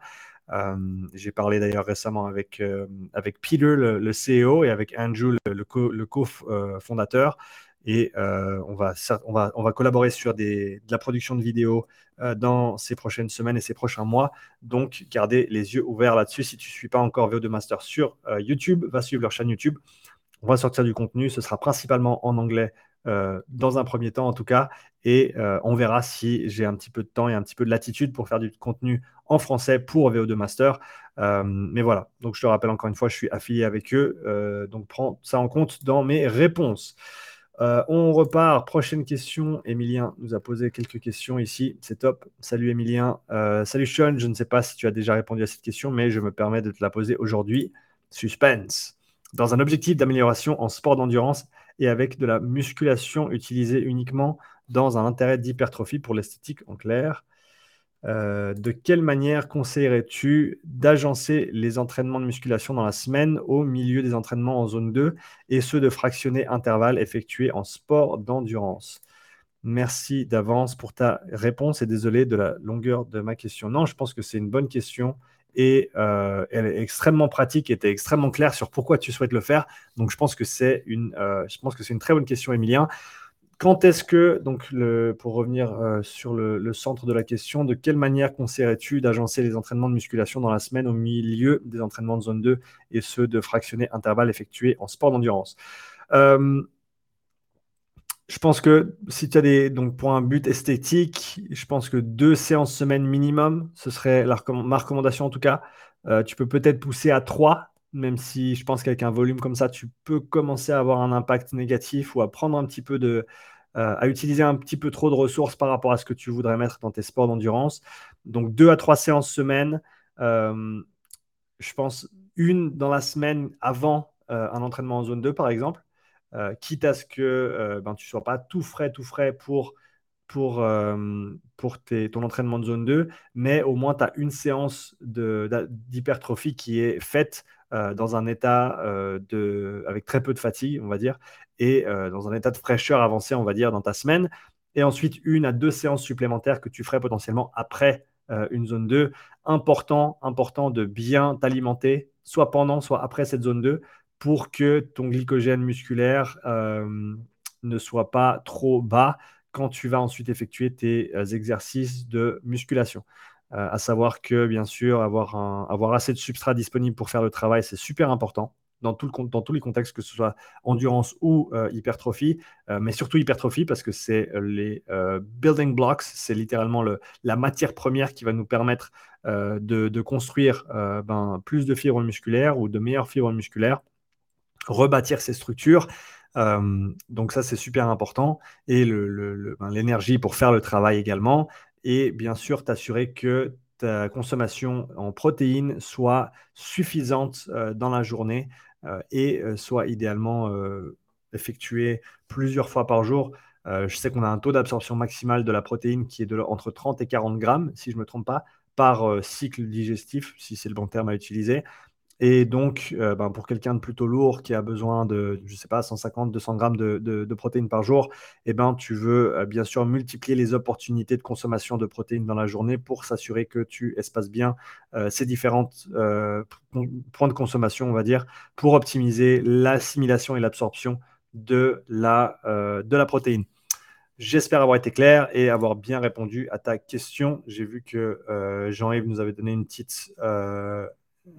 Euh, j'ai parlé d'ailleurs récemment avec, euh, avec Peter, le, CEO, et avec Andrew, le, co-fondateur. et euh, on, va, on, va, on va collaborer sur des, de la production de vidéos dans ces prochaines semaines et ces prochains mois. Donc, gardez les yeux ouverts là-dessus. Si tu ne suis pas encore VO2 Master sur YouTube, va suivre leur chaîne YouTube. On va sortir du contenu. Ce sera principalement en anglais euh, dans un premier temps en tout cas, et euh, on verra si j'ai un petit peu de temps et un petit peu de latitude pour faire du contenu en français pour VO2 Master. Euh, mais voilà, donc je te rappelle encore une fois, je suis affilié avec eux, donc prends ça en compte dans mes réponses. on repart, prochaine question. Emilien nous a posé quelques questions ici, c'est top. Salut Emilien. salut Sean, je ne sais pas si tu as déjà répondu à cette question, mais je me permets de te la poser aujourd'hui. Suspense. Dans un objectif d'amélioration en sport d'endurance, et avec de la musculation utilisée uniquement dans un intérêt d'hypertrophie pour l'esthétique en clair. Euh, de quelle manière conseillerais-tu d'agencer les entraînements de musculation dans la semaine au milieu des entraînements en zone 2 et ceux de fractionner intervalles effectués en sport d'endurance? Merci d'avance pour ta réponse et désolé de la longueur de ma question. Non, je pense que c'est une bonne question et euh, elle est extrêmement pratique et était extrêmement claire sur pourquoi tu souhaites le faire. Donc, je pense que c'est une, euh, je pense que c'est une très bonne question, Emilien. Quand est-ce que, donc, le, pour revenir euh, sur le, centre de la question, de quelle manière conseillerais-tu d'agencer les entraînements de musculation dans la semaine au milieu des entraînements de zone 2 et ceux de fractionner intervalles effectués en sport d'endurance? Je pense que si tu as des. Donc, pour un but esthétique, je pense que deux séances semaine minimum, ce serait ma recommandation en tout cas. Euh, tu peux peut-être pousser à trois, même si je pense qu'avec un volume comme ça, tu peux commencer à avoir un impact négatif ou à prendre un petit peu de. Euh, à utiliser un petit peu trop de ressources par rapport à ce que tu voudrais mettre dans tes sports d'endurance. Donc, deux à trois séances semaine. Euh, je pense une dans la semaine avant un entraînement en zone 2, par exemple. Euh, quitte à ce que euh, ben, tu ne sois pas tout frais, tout frais pour, pour, euh, pour ton entraînement de zone 2, mais au moins tu as une séance d'hypertrophie qui est faite dans un état de, avec très peu de fatigue, on va dire, et dans un état de fraîcheur avancé, on va dire, dans ta semaine. Et ensuite, une à deux séances supplémentaires que tu ferais potentiellement après une zone 2. Important, important de bien t'alimenter, soit pendant, soit après cette zone 2, pour que ton glycogène musculaire euh, ne soit pas trop bas quand tu vas ensuite effectuer tes euh, exercices de musculation. Euh, à savoir que, bien sûr, avoir, assez de substrat disponible pour faire le travail, c'est super important dans, tous les contextes, que ce soit endurance ou hypertrophie, mais surtout hypertrophie parce que c'est les building blocks, c'est littéralement le, la matière première qui va nous permettre de, de, construire ben, plus de fibres musculaires ou de meilleures fibres musculaires rebâtir ces structures. Euh, donc ça, c'est super important. Et ben, l'énergie pour faire le travail également. Et bien sûr, t'assurer que ta consommation en protéines soit suffisante euh, dans la journée euh, et soit idéalement effectuée plusieurs fois par jour. je sais qu'on a un taux d'absorption maximale de la protéine qui est de, entre 30 et 40 grammes, si je ne me trompe pas, par cycle digestif, si c'est le bon terme à utiliser. Et donc, euh, ben, pour quelqu'un de plutôt lourd qui a besoin de, je sais pas, 150, 200 grammes de, protéines par jour, eh ben, tu veux euh, bien sûr multiplier les opportunités de consommation de protéines dans la journée pour s'assurer que tu espaces bien euh, ces différents points de consommation, on va dire, pour optimiser l'assimilation et l'absorption de, la, de la protéine. J'espère avoir été clair et avoir bien répondu à ta question. J'ai vu que Jean-Yves nous avait donné une petite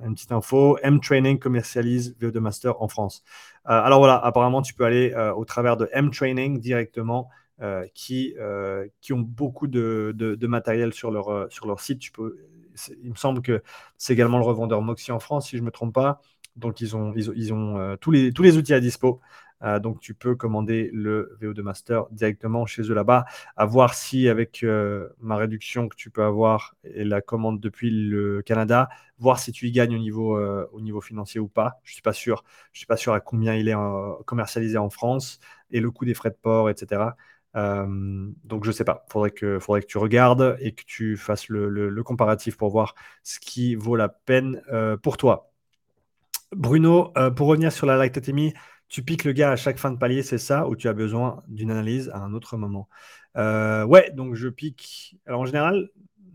une petite info, M-Training commercialise VO2 Master en France. Euh, alors voilà, apparemment, tu peux aller euh, au travers de M-Training directement, euh, qui, qui ont beaucoup de, de, matériel sur leur, sur leur site. Tu peux, il me semble que c'est également le revendeur Moxie en France, si je ne me trompe pas. Donc, ils ont, ils ont, ils ont tous, les, tous les outils à dispo. Euh, donc, tu peux commander le VO2 Master directement chez eux là-bas. À voir si, avec euh, ma réduction que tu peux avoir et la commande depuis le Canada, voir si tu y gagnes au niveau, euh, au niveau financier ou pas. Je ne suis pas sûr. Je suis pas sûr à combien il est commercialisé en France et le coût des frais de port, etc. donc je ne sais pas, il faudrait que, faudrait que tu regardes et que tu fasses le, le comparatif pour voir ce qui vaut la peine pour toi. Bruno, pour revenir sur la lactatémie, tu piques le gars à chaque fin de palier, c'est ça, ou tu as besoin d'une analyse à un autre moment? Euh, Ouais, donc je pique. Alors en général,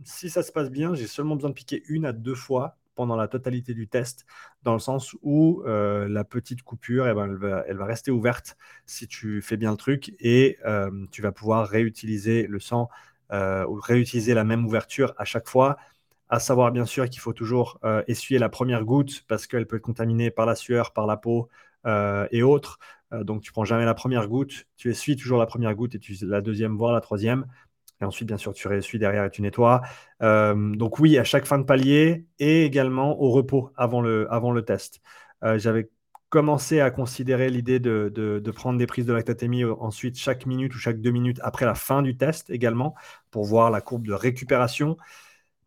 si ça se passe bien, j'ai seulement besoin de piquer une à deux fois pendant la totalité du test, dans le sens où euh, la petite coupure, eh ben, elle, va, rester ouverte si tu fais bien le truc et euh, tu vas pouvoir réutiliser le sang ou réutiliser la même ouverture à chaque fois. À savoir bien sûr qu'il faut toujours essuyer la première goutte parce qu'elle peut être contaminée par la sueur, par la peau, et autres. Euh, donc, tu prends jamais la première goutte, tu essuies toujours la première goutte et tu la deuxième, voire la troisième. Et ensuite, bien sûr, tu réessuies derrière et tu nettoies. Euh, donc oui, à chaque fin de palier et également au repos avant le, avant le test. J'avais commencé à considérer l'idée de, de, prendre des prises de lactatémie ensuite chaque minute ou chaque deux minutes après la fin du test également pour voir la courbe de récupération.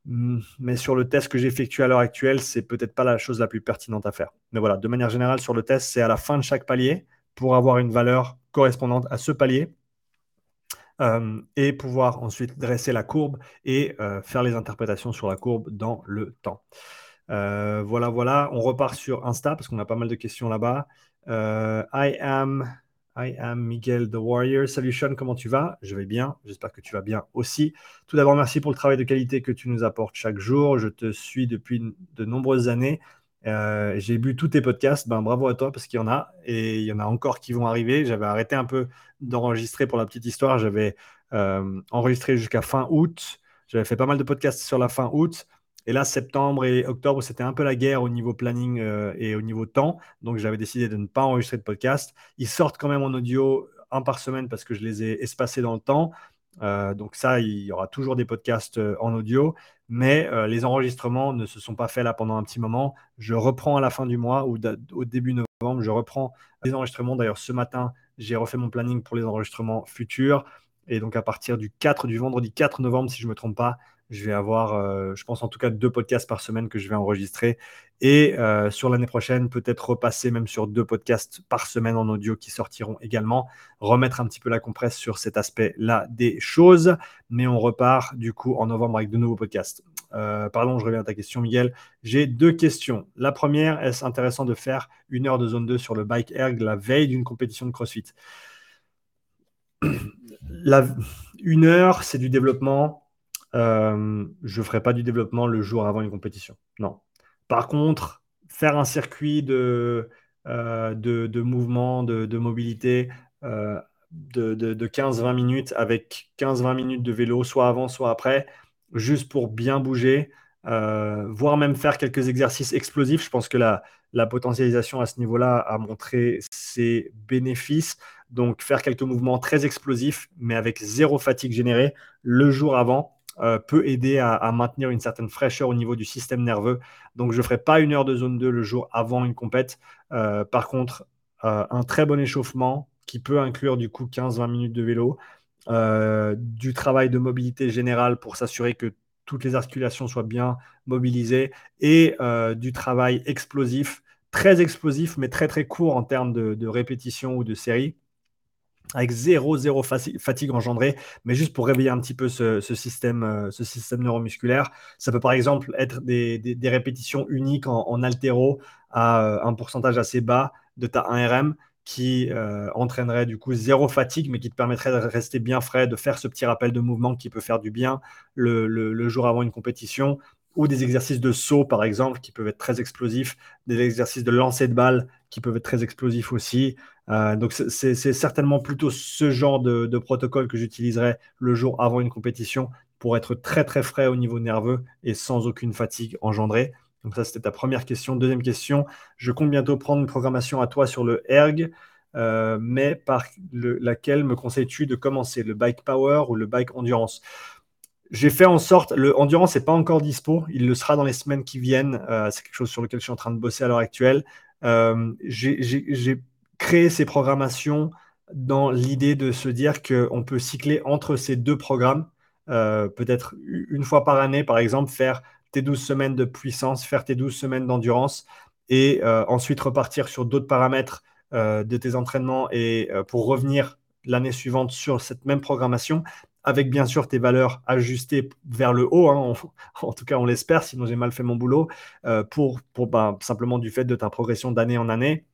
Hmm, mais sur le test que j'ai effectué à l'heure actuelle, c'est peut-être pas la chose la plus pertinente à faire. Mais voilà, de manière générale, sur le test, c'est à la fin de chaque palier pour avoir une valeur correspondante à ce palier euh, et pouvoir ensuite dresser la courbe et euh, faire les interprétations sur la courbe dans le temps. Euh, voilà, voilà, on repart sur Insta parce qu'on a pas mal de questions là-bas. I am I am Miguel the Warrior. Salut Sean, comment tu vas? Je vais bien, j'espère que tu vas bien aussi. Tout d'abord, merci pour le travail de qualité que tu nous apportes chaque jour. Je te suis depuis de nombreuses années. Euh, j'ai bu tous tes podcasts, ben, bravo à toi parce qu'il y en a et il y en a encore qui vont arriver. J'avais arrêté un peu d'enregistrer pour la petite histoire. J'avais euh, enregistré jusqu'à fin août. J'avais fait pas mal de podcasts sur la fin août. Et là, septembre et octobre, c'était un peu la guerre au niveau planning euh, et au niveau temps. Donc, j'avais décidé de ne pas enregistrer de podcast. Ils sortent quand même en audio un par semaine parce que je les ai espacés dans le temps. Euh, donc ça, il y aura toujours des podcasts euh, en audio, mais les enregistrements ne se sont pas faits là pendant un petit moment. Je reprends à la fin du mois ou au début novembre, je reprends les enregistrements. D'ailleurs, ce matin, j'ai refait mon planning pour les enregistrements futurs. Et donc à partir du 4, du vendredi 4 novembre, si je ne me trompe pas, je vais avoir, euh, je pense en tout cas, deux podcasts par semaine que je vais enregistrer. Et euh, sur l'année prochaine, peut-être repasser même sur deux podcasts par semaine en audio qui sortiront également. Remettre un petit peu la compresse sur cet aspect-là des choses. Mais on repart du coup en novembre avec de nouveaux podcasts. Euh, pardon, je reviens à ta question, Miguel. J'ai deux questions. La première, est-ce intéressant de faire une heure de zone 2 sur le bike erg la veille d'une compétition de CrossFit? La, Une heure, c'est du développement euh, je ne ferai pas du développement le jour avant une compétition. Non. Par contre, faire un circuit de, euh, de, mouvement, de, mobilité euh, de, de 15-20 minutes avec 15-20 minutes de vélo, soit avant, soit après, juste pour bien bouger, voire même faire quelques exercices explosifs. Je pense que la, la potentialisation à ce niveau-là a montré ses bénéfices. Donc, faire quelques mouvements très explosifs, mais avec zéro fatigue générée le jour avant, euh, peut aider à, maintenir une certaine fraîcheur au niveau du système nerveux. Donc, je ne ferai pas une heure de zone 2 le jour avant une compète. Euh, par contre, euh, un très bon échauffement qui peut inclure du coup 15-20 minutes de vélo, du travail de mobilité générale pour s'assurer que toutes les articulations soient bien mobilisées et du travail explosif, très explosif, mais très très court en termes de, de répétition ou de série avec zéro, zéro fatigue engendrée, mais juste pour réveiller un petit peu ce, système, euh, ce système neuromusculaire. Ça peut par exemple être des, répétitions uniques en, altéro à euh, un pourcentage assez bas de ta 1RM qui euh, entraînerait du coup zéro fatigue, mais qui te permettrait de rester bien frais, de faire ce petit rappel de mouvement qui peut faire du bien le, jour avant une compétition, ou des exercices de saut par exemple qui peuvent être très explosifs, des exercices de lancer de balle qui peuvent être très explosifs aussi. Euh, donc c'est certainement plutôt ce genre de, protocole que j'utiliserai le jour avant une compétition pour être très très frais au niveau nerveux et sans aucune fatigue engendrée. Donc ça c'était ta première question. Deuxième question, je compte bientôt prendre une programmation à toi sur le erg. Euh, mais par laquelle me conseilles-tu de commencer, le bike power ou le bike endurance? J'ai fait en sorte, le endurance n'est pas encore dispo, il le sera dans les semaines qui viennent. Euh, c'est quelque chose sur lequel je suis en train de bosser à l'heure actuelle. j'ai créer ces programmations dans l'idée de se dire qu'on peut cycler entre ces deux programmes, euh, peut-être une fois par année, par exemple, faire tes 12 semaines de puissance, faire tes 12 semaines d'endurance, et euh, ensuite repartir sur d'autres paramètres euh, de tes entraînements et pour revenir l'année suivante sur cette même programmation, avec bien sûr tes valeurs ajustées vers le haut, hein, en tout cas on l'espère, sinon j'ai mal fait mon boulot, pour, pour bah, simplement du fait de ta progression d'année en année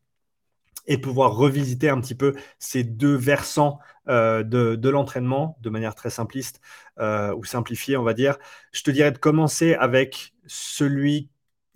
et pouvoir revisiter un petit peu ces deux versants euh, de, l'entraînement de manière très simpliste euh, ou simplifiée, on va dire. Je te dirais de commencer avec celui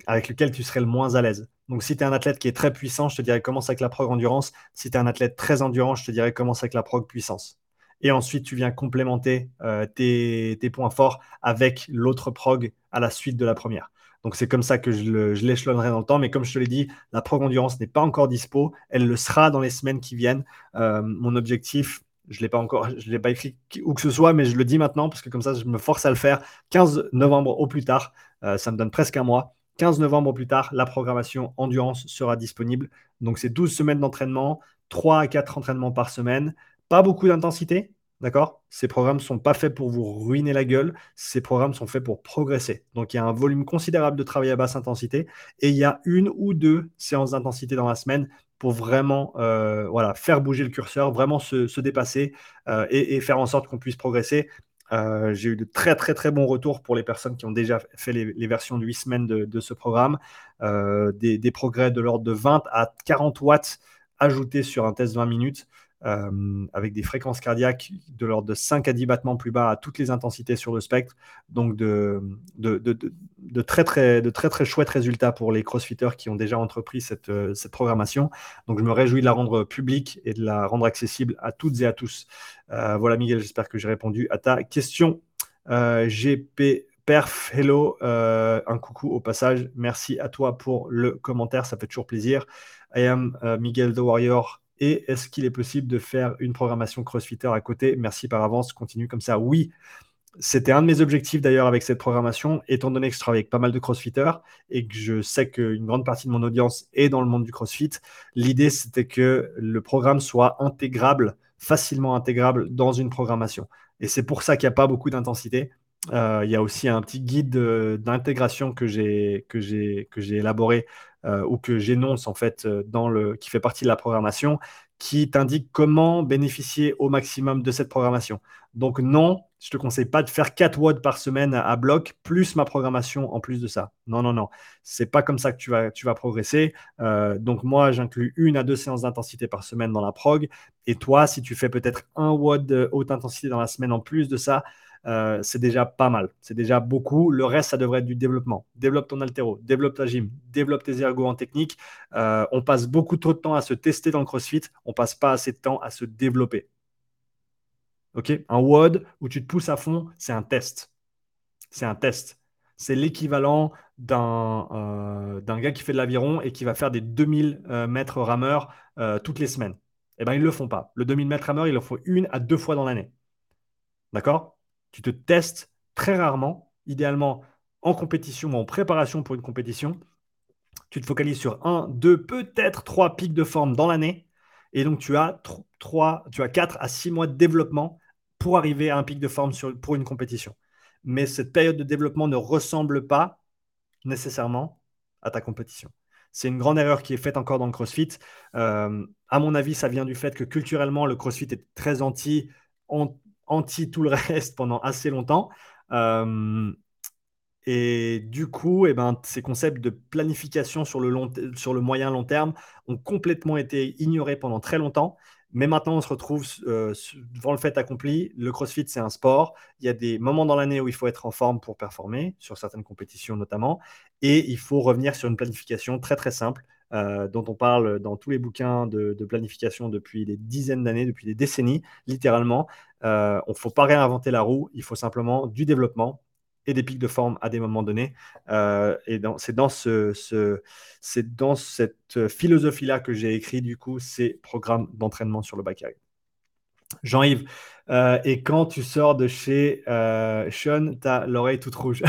avec lequel tu serais le moins à l'aise. Donc, si tu es un athlète qui est très puissant, je te dirais commence avec la prog endurance. Si tu es un athlète très endurant, je te dirais commence avec la prog puissance. Et ensuite, tu viens complémenter euh, tes, points forts avec l'autre prog à la suite de la première. Donc c'est comme ça que je l'échelonnerai dans le temps. Mais comme je te l'ai dit, la Prog Endurance n'est pas encore dispo. Elle le sera dans les semaines qui viennent. Euh, mon objectif, je ne l'ai pas encore, je l'ai pas écrit où que ce soit, mais je le dis maintenant parce que comme ça, je me force à le faire. 15 novembre au plus tard, euh, ça me donne presque un mois. 15 novembre au plus tard, la programmation Endurance sera disponible. Donc c'est 12 semaines d'entraînement, 3 à 4 entraînements par semaine. Pas beaucoup d'intensité, D'accord? Ces programmes sont pas faits pour vous ruiner la gueule, ces programmes sont faits pour progresser. Donc il y a un volume considérable de travail à basse intensité et il y a une ou deux séances d'intensité dans la semaine pour vraiment euh, voilà, faire bouger le curseur, vraiment se, dépasser euh, et, faire en sorte qu'on puisse progresser. Euh, j'ai eu de très très très bons retours pour les personnes qui ont déjà fait les, versions de 8 semaines de, ce programme. Des, des, progrès de l'ordre de 20 à 40 watts ajoutés sur un test 20 minutes. Euh, avec des fréquences cardiaques de l'ordre de 5 à 10 battements plus bas à toutes les intensités sur le spectre. Donc de, très, très, de très très chouettes résultats pour les crossfitters qui ont déjà entrepris cette, euh, cette, programmation. Donc je me réjouis de la rendre publique et de la rendre accessible à toutes et à tous. Euh, voilà Miguel, j'espère que j'ai répondu à ta question. GP Perf, hello, un coucou au passage. Merci à toi pour le commentaire, ça fait toujours plaisir. I am Miguel the Warrior et est-ce qu'il est possible de faire une programmation CrossFitter à côté? Merci par avance, continue comme ça. Oui, c'était un de mes objectifs d'ailleurs avec cette programmation, étant donné que je travaille avec pas mal de crossfitters et que je sais qu'une grande partie de mon audience est dans le monde du crossfit. L'idée, c'était que le programme soit intégrable, facilement intégrable dans une programmation. Et c'est pour ça qu'il n'y a pas beaucoup d'intensité. Euh, il y a aussi un petit guide d'intégration que j'ai élaboré euh, ou que j'énonce en fait euh, dans le, qui fait partie de la programmation, qui t'indique comment bénéficier au maximum de cette programmation. Donc non, je ne te conseille pas de faire 4 watts par semaine à, bloc, plus ma programmation en plus de ça. Non, non, non. C'est pas comme ça que tu vas, tu vas progresser. Euh, donc moi, j'inclus une à deux séances d'intensité par semaine dans la prog. Et toi, si tu fais peut-être un de haute intensité dans la semaine en plus de ça, euh, c'est déjà pas mal. C'est déjà beaucoup. Le reste, ça devrait être du développement. Développe ton altéro, développe ta gym, développe tes ergos en technique. Euh, on passe beaucoup trop de temps à se tester dans le CrossFit. On passe pas assez de temps à se développer. Ok? Un WOD où tu te pousses à fond, c'est un test. C'est un test. C'est l'équivalent d'un euh, gars qui fait de l'aviron et qui va faire des 2000 mètres rameurs toutes les semaines. Eh bien, ils ne le font pas. Le 2000 mètres rameur, il le faut une à deux fois dans l'année. D'accord? Tu te testes très rarement, idéalement en compétition ou en préparation pour une compétition. Tu te focalises sur un, deux, peut-être trois pics de forme dans l'année. Et donc, tu as, trois, tu as 4 à 6 mois de développement pour arriver à un pic de forme pour une compétition. Mais cette période de développement ne ressemble pas nécessairement à ta compétition. C'est une grande erreur qui est faite encore dans le CrossFit. Euh, à mon avis, ça vient du fait que culturellement, le CrossFit est très anti, anti tout le reste pendant assez longtemps. Euh, et du coup, eh ben, ces concepts de planification sur le, long, sur le moyen long terme ont complètement été ignorés pendant très longtemps. Mais maintenant, on se retrouve euh, devant le fait accompli. Le CrossFit, c'est un sport. Il y a des moments dans l'année où il faut être en forme pour performer, sur certaines compétitions notamment. Et il faut revenir sur une planification très très simple, euh, dont on parle dans tous les bouquins de, planification depuis des dizaines d'années, depuis des décennies, littéralement. Euh, on ne faut pas réinventer la roue, il faut simplement du développement et des pics de forme à des moments donnés. Euh, et c'est dans, cette philosophie-là que j'ai écrit du coup ces programmes d'entraînement sur le back Jean-Yves, euh, et quand tu sors de chez Sean, tu as l'oreille toute rouge.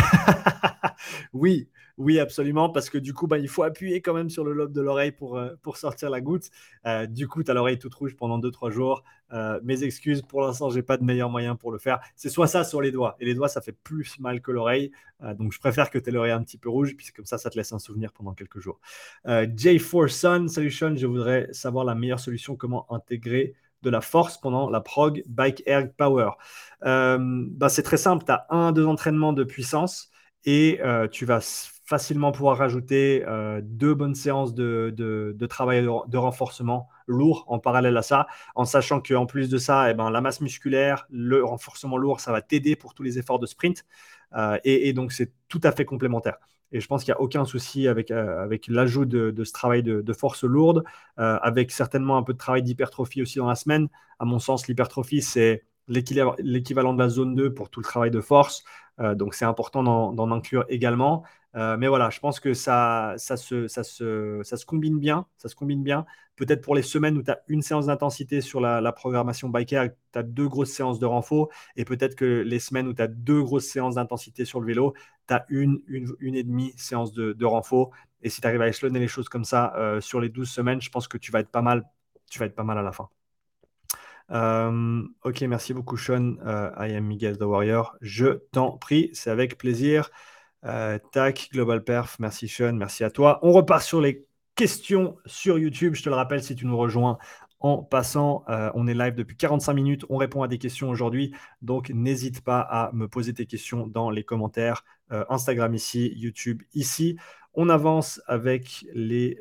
oui, oui, absolument, parce que du coup, bah, il faut appuyer quand même sur le lobe de l'oreille pour, euh, pour sortir la goutte. Euh, du coup, tu as l'oreille toute rouge pendant 2-3 jours. Euh, mes excuses, pour l'instant, j'ai pas de meilleur moyen pour le faire. C'est soit ça, sur les doigts. Et les doigts, ça fait plus mal que l'oreille. donc, je préfère que tu aies l'oreille un petit peu rouge, puisque comme ça, ça te laisse un souvenir pendant quelques jours. J4Sun, salut Sean, je voudrais savoir la meilleure solution, comment intégrer de la force pendant la prog Bike Air Power. Bah, c'est très simple, tu as un, deux entraînements de puissance et tu vas facilement pouvoir rajouter euh, deux bonnes séances de, de, travail de, renforcement lourd en parallèle à ça, en sachant qu'en plus de ça, eh ben, la masse musculaire, le renforcement lourd, ça va t'aider pour tous les efforts de sprint. Euh, et, donc, c'est tout à fait complémentaire. Et je pense qu'il n'y a aucun souci avec, euh, avec l'ajout de, ce travail de, force lourde, avec certainement un peu de travail d'hypertrophie aussi dans la semaine. À mon sens, l'hypertrophie, c'est l'équivalent de la zone 2 pour tout le travail de force. donc, c'est important d'en inclure également. Euh, mais voilà, je pense que ça, ça, se, ça, se, ça se combine bien. Ça se combine bien. Peut-être pour les semaines où tu as une séance d'intensité sur la, programmation biker, tu as deux grosses séances de renfort. Et peut-être que les semaines où tu as deux grosses séances d'intensité sur le vélo, tu as une, une, une, et demie séance de, de renfort. Et si tu arrives à échelonner les choses comme ça euh, sur les 12 semaines, je pense que tu vas être pas mal, tu vas être pas mal à la fin. Euh, ok, merci beaucoup, Sean. I am Miguel the Warrior. Je t'en prie, c'est avec plaisir. Euh, tac, Global Perf, merci Sean, merci à toi. On repart sur les questions sur YouTube. Je te le rappelle, si tu nous rejoins en passant, euh, on est live depuis 45 minutes. On répond à des questions aujourd'hui. Donc, n'hésite pas à me poser tes questions dans les commentaires. Euh, Instagram ici, YouTube ici. On avance avec les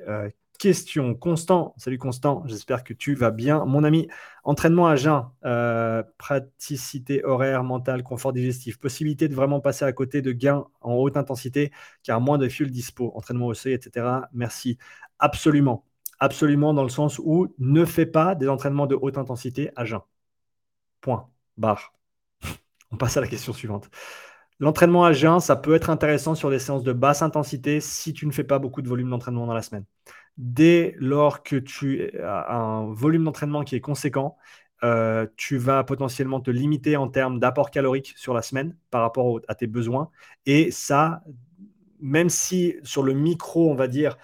question. Constant, salut Constant, j'espère que tu vas bien. Mon ami, entraînement à jeun, euh, praticité horaire, mentale, confort digestif, possibilité de vraiment passer à côté de gains en haute intensité, car moins de fuel dispo, entraînement au seuil, etc. Merci. Absolument, absolument dans le sens où ne fais pas des entraînements de haute intensité à jeun. Point. Barre. On passe à la question suivante. L'entraînement à jeun, ça peut être intéressant sur des séances de basse intensité si tu ne fais pas beaucoup de volume d'entraînement dans la semaine dès lors que tu as un volume d'entraînement qui est conséquent, euh, tu vas potentiellement te limiter en termes d'apport calorique sur la semaine par rapport à tes besoins. Et ça, même si sur le micro, on va dire,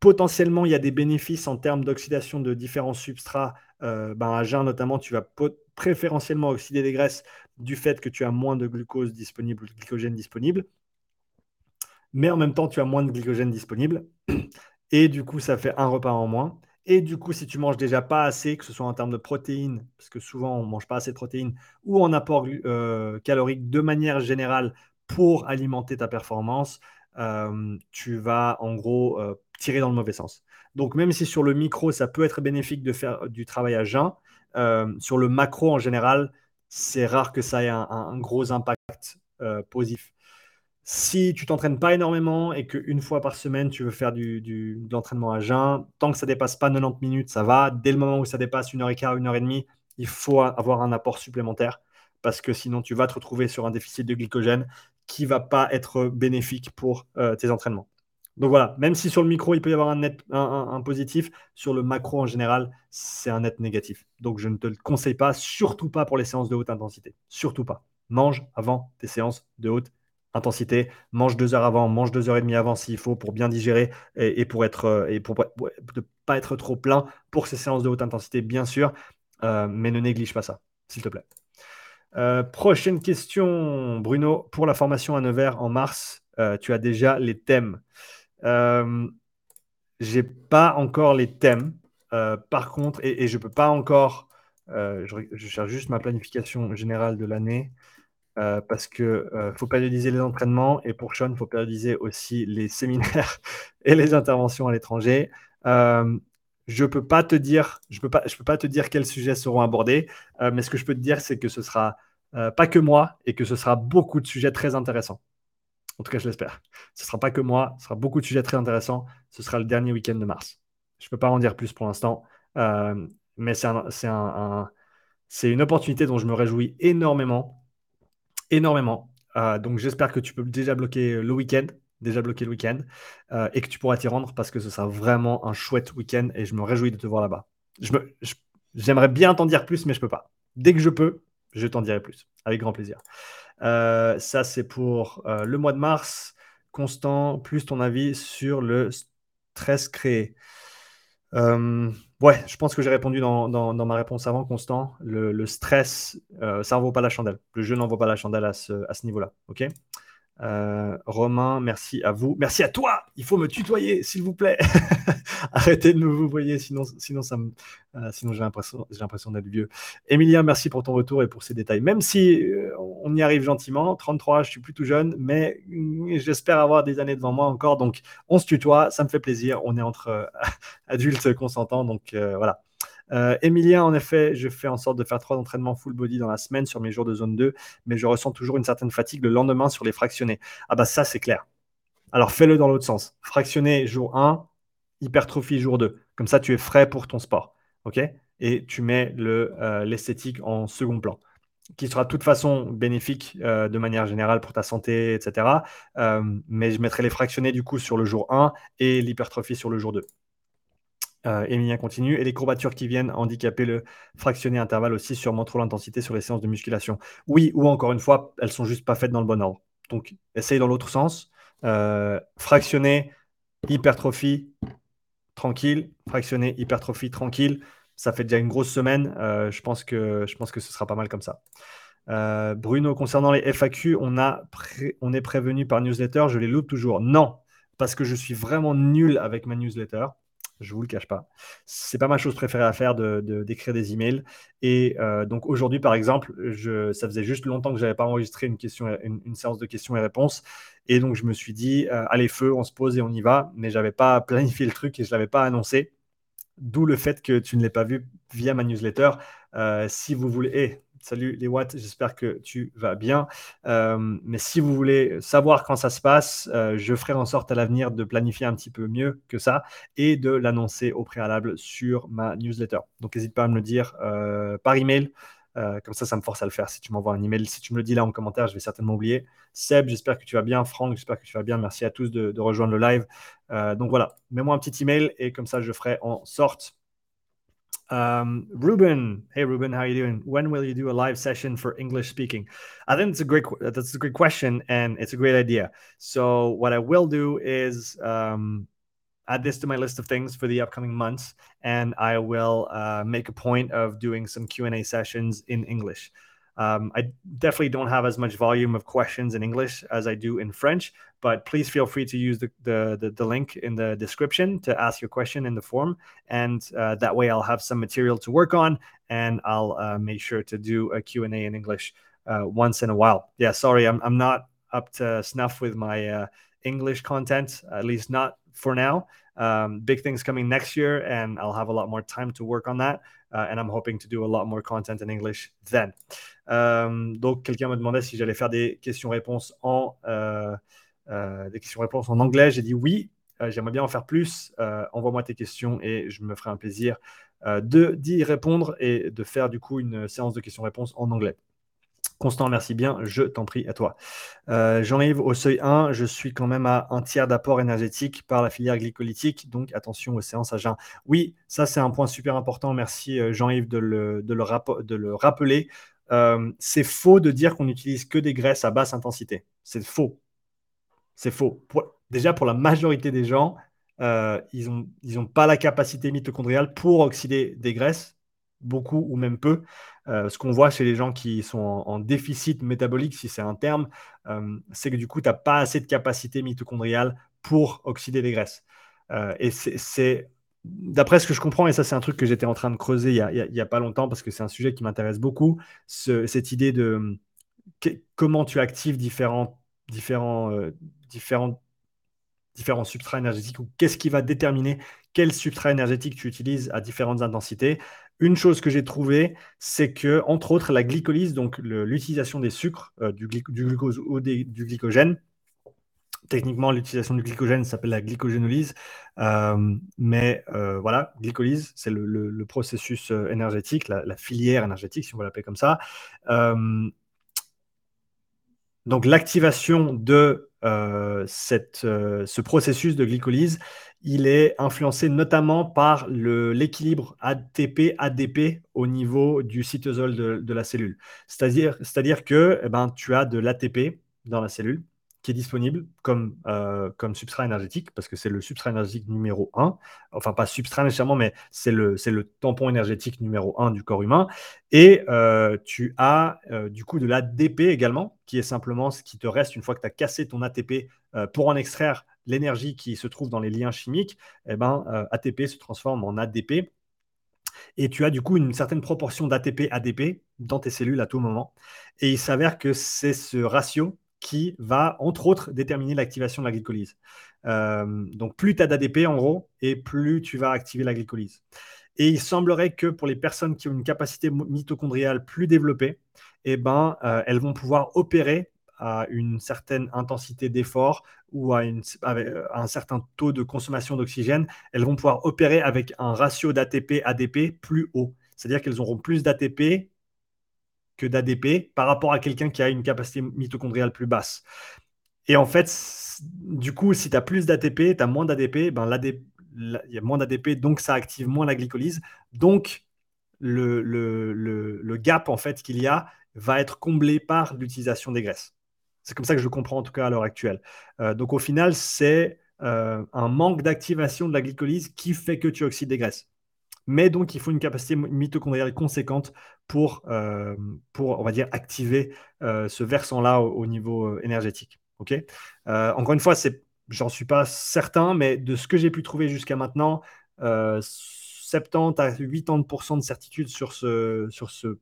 potentiellement, il y a des bénéfices en termes d'oxydation de différents substrats, euh, ben à jeun notamment, tu vas préférentiellement oxyder des graisses du fait que tu as moins de glucose disponible ou de glycogène disponible. Mais en même temps, tu as moins de glycogène disponible. Et du coup, ça fait un repas en moins. Et du coup, si tu manges déjà pas assez, que ce soit en termes de protéines, parce que souvent on ne mange pas assez de protéines, ou en apport euh, calorique de manière générale pour alimenter ta performance, euh, tu vas en gros euh, tirer dans le mauvais sens. Donc même si sur le micro, ça peut être bénéfique de faire du travail à jeun, sur le macro en général, c'est rare que ça ait un gros impact positif. Si tu t'entraînes pas énormément et qu'une fois par semaine, tu veux faire du, de l'entraînement à jeun, tant que ça dépasse pas 90 minutes, ça va. Dès le moment où ça dépasse une heure et quart, une heure et demie, il faut avoir un apport supplémentaire parce que sinon, tu vas te retrouver sur un déficit de glycogène qui va pas être bénéfique pour euh, tes entraînements. Donc voilà, même si sur le micro, il peut y avoir un net un, positif, sur le macro en général, c'est un net négatif. Donc je ne te le conseille pas, surtout pas pour les séances de haute intensité. Surtout pas. Mange avant tes séances de haute intensité, mange deux heures avant, mange deux heures et demie avant s'il faut pour bien digérer et, pour être euh, et pour ne pas être trop plein pour ces séances de haute intensité, bien sûr, euh, mais ne néglige pas ça, s'il te plaît. Euh, prochaine question, Bruno. Pour la formation à Nevers en mars, tu as déjà les thèmes. j'ai pas encore les thèmes. Par contre, et, je peux pas encore, je, cherche juste ma planification générale de l'année. Parce que faut périodiser les entraînements et pour Sean, il faut périodiser aussi les séminaires et les interventions à l'étranger. je peux pas te dire, je peux pas, je peux pas te dire quels sujets seront abordés, mais ce que je peux te dire, c'est que ce sera pas que moi et que ce sera beaucoup de sujets très intéressants. En tout cas, je l'espère. Ce ne sera pas que moi, ce sera beaucoup de sujets très intéressants. Ce sera le dernier week-end de mars. Je ne peux pas en dire plus pour l'instant, euh, mais c'est un, une opportunité dont je me réjouis énormément. Énormément. Euh, donc j'espère que tu peux déjà bloquer le week-end, déjà bloquer le week-end, euh, et que tu pourras t'y rendre parce que ce sera vraiment un chouette week-end et je me réjouis de te voir là-bas. J'aimerais bien t'en dire plus, mais je peux pas. Dès que je peux, je t'en dirai plus, avec grand plaisir. Euh, ça, c'est pour euh, le mois de mars. Constant, plus ton avis sur le stress créé. Euh, ouais, je pense que j'ai répondu dans, ma réponse avant, Constant. Le, stress, ça n'en vaut pas la chandelle. Le jeu n'en vaut pas la chandelle à ce, à ce niveau-là. OK? Euh, Romain, merci à vous. Merci à toi. Il faut me tutoyer, s'il vous plaît. Arrêtez de me vous voyez, sinon, euh, sinon j'ai l'impression, j'ai l'impression d'être vieux. Emilien, merci pour ton retour et pour ces détails. Même si euh, on y arrive gentiment, 33, je suis plus tout jeune, mais mm, j'espère avoir des années devant moi encore. Donc, on se tutoie, ça me fait plaisir. On est entre adultes consentants, donc voilà. Euh, en effet, je fais en sorte de faire trois entraînements full body dans la semaine sur mes jours de zone 2, mais je ressens toujours une certaine fatigue le lendemain sur les fractionnés. Ah bah ça, c'est clair. Alors fais-le dans l'autre sens. Fractionné jour 1, hypertrophie jour 2. Comme ça, tu es frais pour ton sport. Et tu mets euh, l'esthétique en second plan qui sera de toute façon bénéfique euh, de manière générale pour ta santé, etc. mais je mettrai les fractionnés du coup sur le jour 1 et l'hypertrophie sur le jour 2. Euh, Emilien continue. Et les courbatures qui viennent handicaper le fractionné intervalle aussi sûrement trop l'intensité sur les séances de musculation. Oui, ou encore une fois, elles sont juste pas faites dans le bon ordre. Donc, essaye dans l'autre sens. Euh, fractionner, hypertrophie, tranquille. Fractionner, hypertrophie, tranquille. Ça fait déjà une grosse semaine. Euh, je, pense que, je pense que ce sera pas mal comme ça. Euh, Bruno, concernant les FAQ, on, a on est prévenu par newsletter. Je les loupe toujours. Non, parce que je suis vraiment nul avec ma newsletter. Je vous le cache pas. C'est pas ma chose préférée à faire de, d'écrire des emails. Et euh, donc aujourd'hui, par exemple, je, ça faisait juste longtemps que je n'avais pas enregistré une, séance de questions et réponses. Et donc je me suis dit, euh, allez feu, on se pose et on y va. Mais j'avais pas planifié le truc et je l'avais pas annoncé. D'où le fait que tu ne l'aies pas vu via ma newsletter. Euh, si vous voulez, eh, Salut les Watts, j'espère que tu vas bien. Euh, mais si vous voulez savoir quand ça se passe, euh, je ferai en sorte à l'avenir de planifier un petit peu mieux que ça et de l'annoncer au préalable sur ma newsletter. Donc n'hésite pas à me le dire euh, par email. comme ça, ça me force à le faire. Si tu m'envoies un email, si tu me le dis là en commentaire, je vais certainement oublier. Seb, j'espère que tu vas bien. Franck, j'espère que tu vas bien. Merci à tous de, de rejoindre le live. donc voilà, mets-moi un petit email et comme ça, je ferai en sorte Um, Ruben, hey Ruben, how are you doing? When will you do a live session for English speaking? I think it's a great that's a great question and it's a great idea. So what I will do is um, add this to my list of things for the upcoming months, and I will uh, make a point of doing some Q and A sessions in English. Um, I definitely don't have as much volume of questions in English as I do in French, but please feel free to use the, the, the, the link in the description to ask your question in the form. And uh, that way I'll have some material to work on and I'll uh, make sure to do a Q&A in English uh, once in a while. Yeah, sorry, I'm, I'm not up to snuff with my uh, English content, at least not for now. Um, big things coming next year, and I'll have a lot more time to work on that. Uh, and I'm hoping to do a lot more content in English then. Um, donc, quelqu'un me demandait si j'allais faire des questions-réponses en euh, euh, des questions-réponses en anglais. J'ai dit oui. Euh, j'aimerais bien en faire plus. Envoie-moi tes questions et je me ferai un plaisir de d'y répondre et de faire du coup une séance de questions-réponses en anglais. Constant, merci bien, je t'en prie à toi. Euh, Jean-Yves, au seuil 1, je suis quand même à un tiers d'apport énergétique par la filière glycolytique, donc attention aux séances à jeun. Oui, ça c'est un point super important, merci euh, Jean-Yves de le, rappeler. Euh, c'est faux de dire qu'on n'utilise que des graisses à basse intensité. C'est faux. C'est faux. déjà, pour la majorité des gens, ils n'ont pas la capacité mitochondriale pour oxyder des graisses, beaucoup ou même peu. Euh, ce qu'on voit chez les gens qui sont en, déficit métabolique, si c'est un terme, euh, c'est que du coup, tu n'as pas assez de capacité mitochondriale pour oxyder les graisses. et c'est d'après ce que je comprends, et ça c'est un truc que j'étais en train de creuser il n'y a, pas longtemps parce que c'est un sujet qui m'intéresse beaucoup, cette idée de comment tu actives différents, différents, euh, différents, différents substrats énergétiques ou qu'est-ce qui va déterminer quel substrat énergétique tu utilises à différentes intensités. Une chose que j'ai trouvée, c'est que, entre autres, la glycolyse, donc l'utilisation des sucres, euh, du, glucose ou du glycogène, Techniquement, l'utilisation du glycogène s'appelle la glycogénolyse. Euh, mais euh, voilà, glycolyse, c'est le, processus énergétique, la, filière énergétique, si on veut l'appeler comme ça. donc, l'activation de cette, ce processus de glycolyse, il est influencé notamment par l'équilibre ATP-ADP au niveau du cytosol de, la cellule. C'est-à-dire que eh ben, tu as de l'ATP dans la cellule qui est disponible comme, euh, comme substrat énergétique, parce que c'est le substrat énergétique numéro 1. Enfin, pas substrat nécessairement, mais c'est le, le tampon énergétique numéro 1 du corps humain. Et euh, tu as euh, du coup de l'ADP également, qui est simplement ce qui te reste une fois que tu as cassé ton ATP pour en extraire l'énergie qui se trouve dans les liens chimiques. Eh ben, ATP se transforme en ADP. Et tu as du coup une certaine proportion d'ATP-ADP dans tes cellules à tout moment. Et il s'avère que c'est ce ratio qui va, entre autres, déterminer l'activation de la glycolyse. Euh, donc, plus tu as d'ADP, en gros, et plus tu vas activer la glycolyse. Et il semblerait que pour les personnes qui ont une capacité mitochondriale plus développée, eh ben, euh, elles vont pouvoir opérer à une certaine intensité d'effort ou euh, à, un certain taux de consommation d'oxygène, elles vont pouvoir opérer avec un ratio d'ATP-ADP plus haut. C'est-à-dire qu'elles auront plus d'ATP que d'ADP par rapport à quelqu'un qui a une capacité mitochondriale plus basse. Et en fait, du coup, si tu as plus d'ATP, tu as moins d'ADP, ben il y a moins d'ADP, donc ça active moins la glycolyse. Donc, le, le, le, gap en fait qu'il y a va être comblé par l'utilisation des graisses. C'est comme ça que je comprends en tout cas à l'heure actuelle. Euh, donc au final, c'est euh, un manque d'activation de la glycolyse qui fait que tu oxydes des graisses mais donc il faut une capacité mitochondriale conséquente pour, euh, pour on va dire, activer euh, ce versant-là au, niveau euh, énergétique. Encore une fois, c'est, j'en suis pas certain, mais de ce que j'ai pu trouver jusqu'à maintenant, 70 à 80% de certitude sur, ce, sur ce,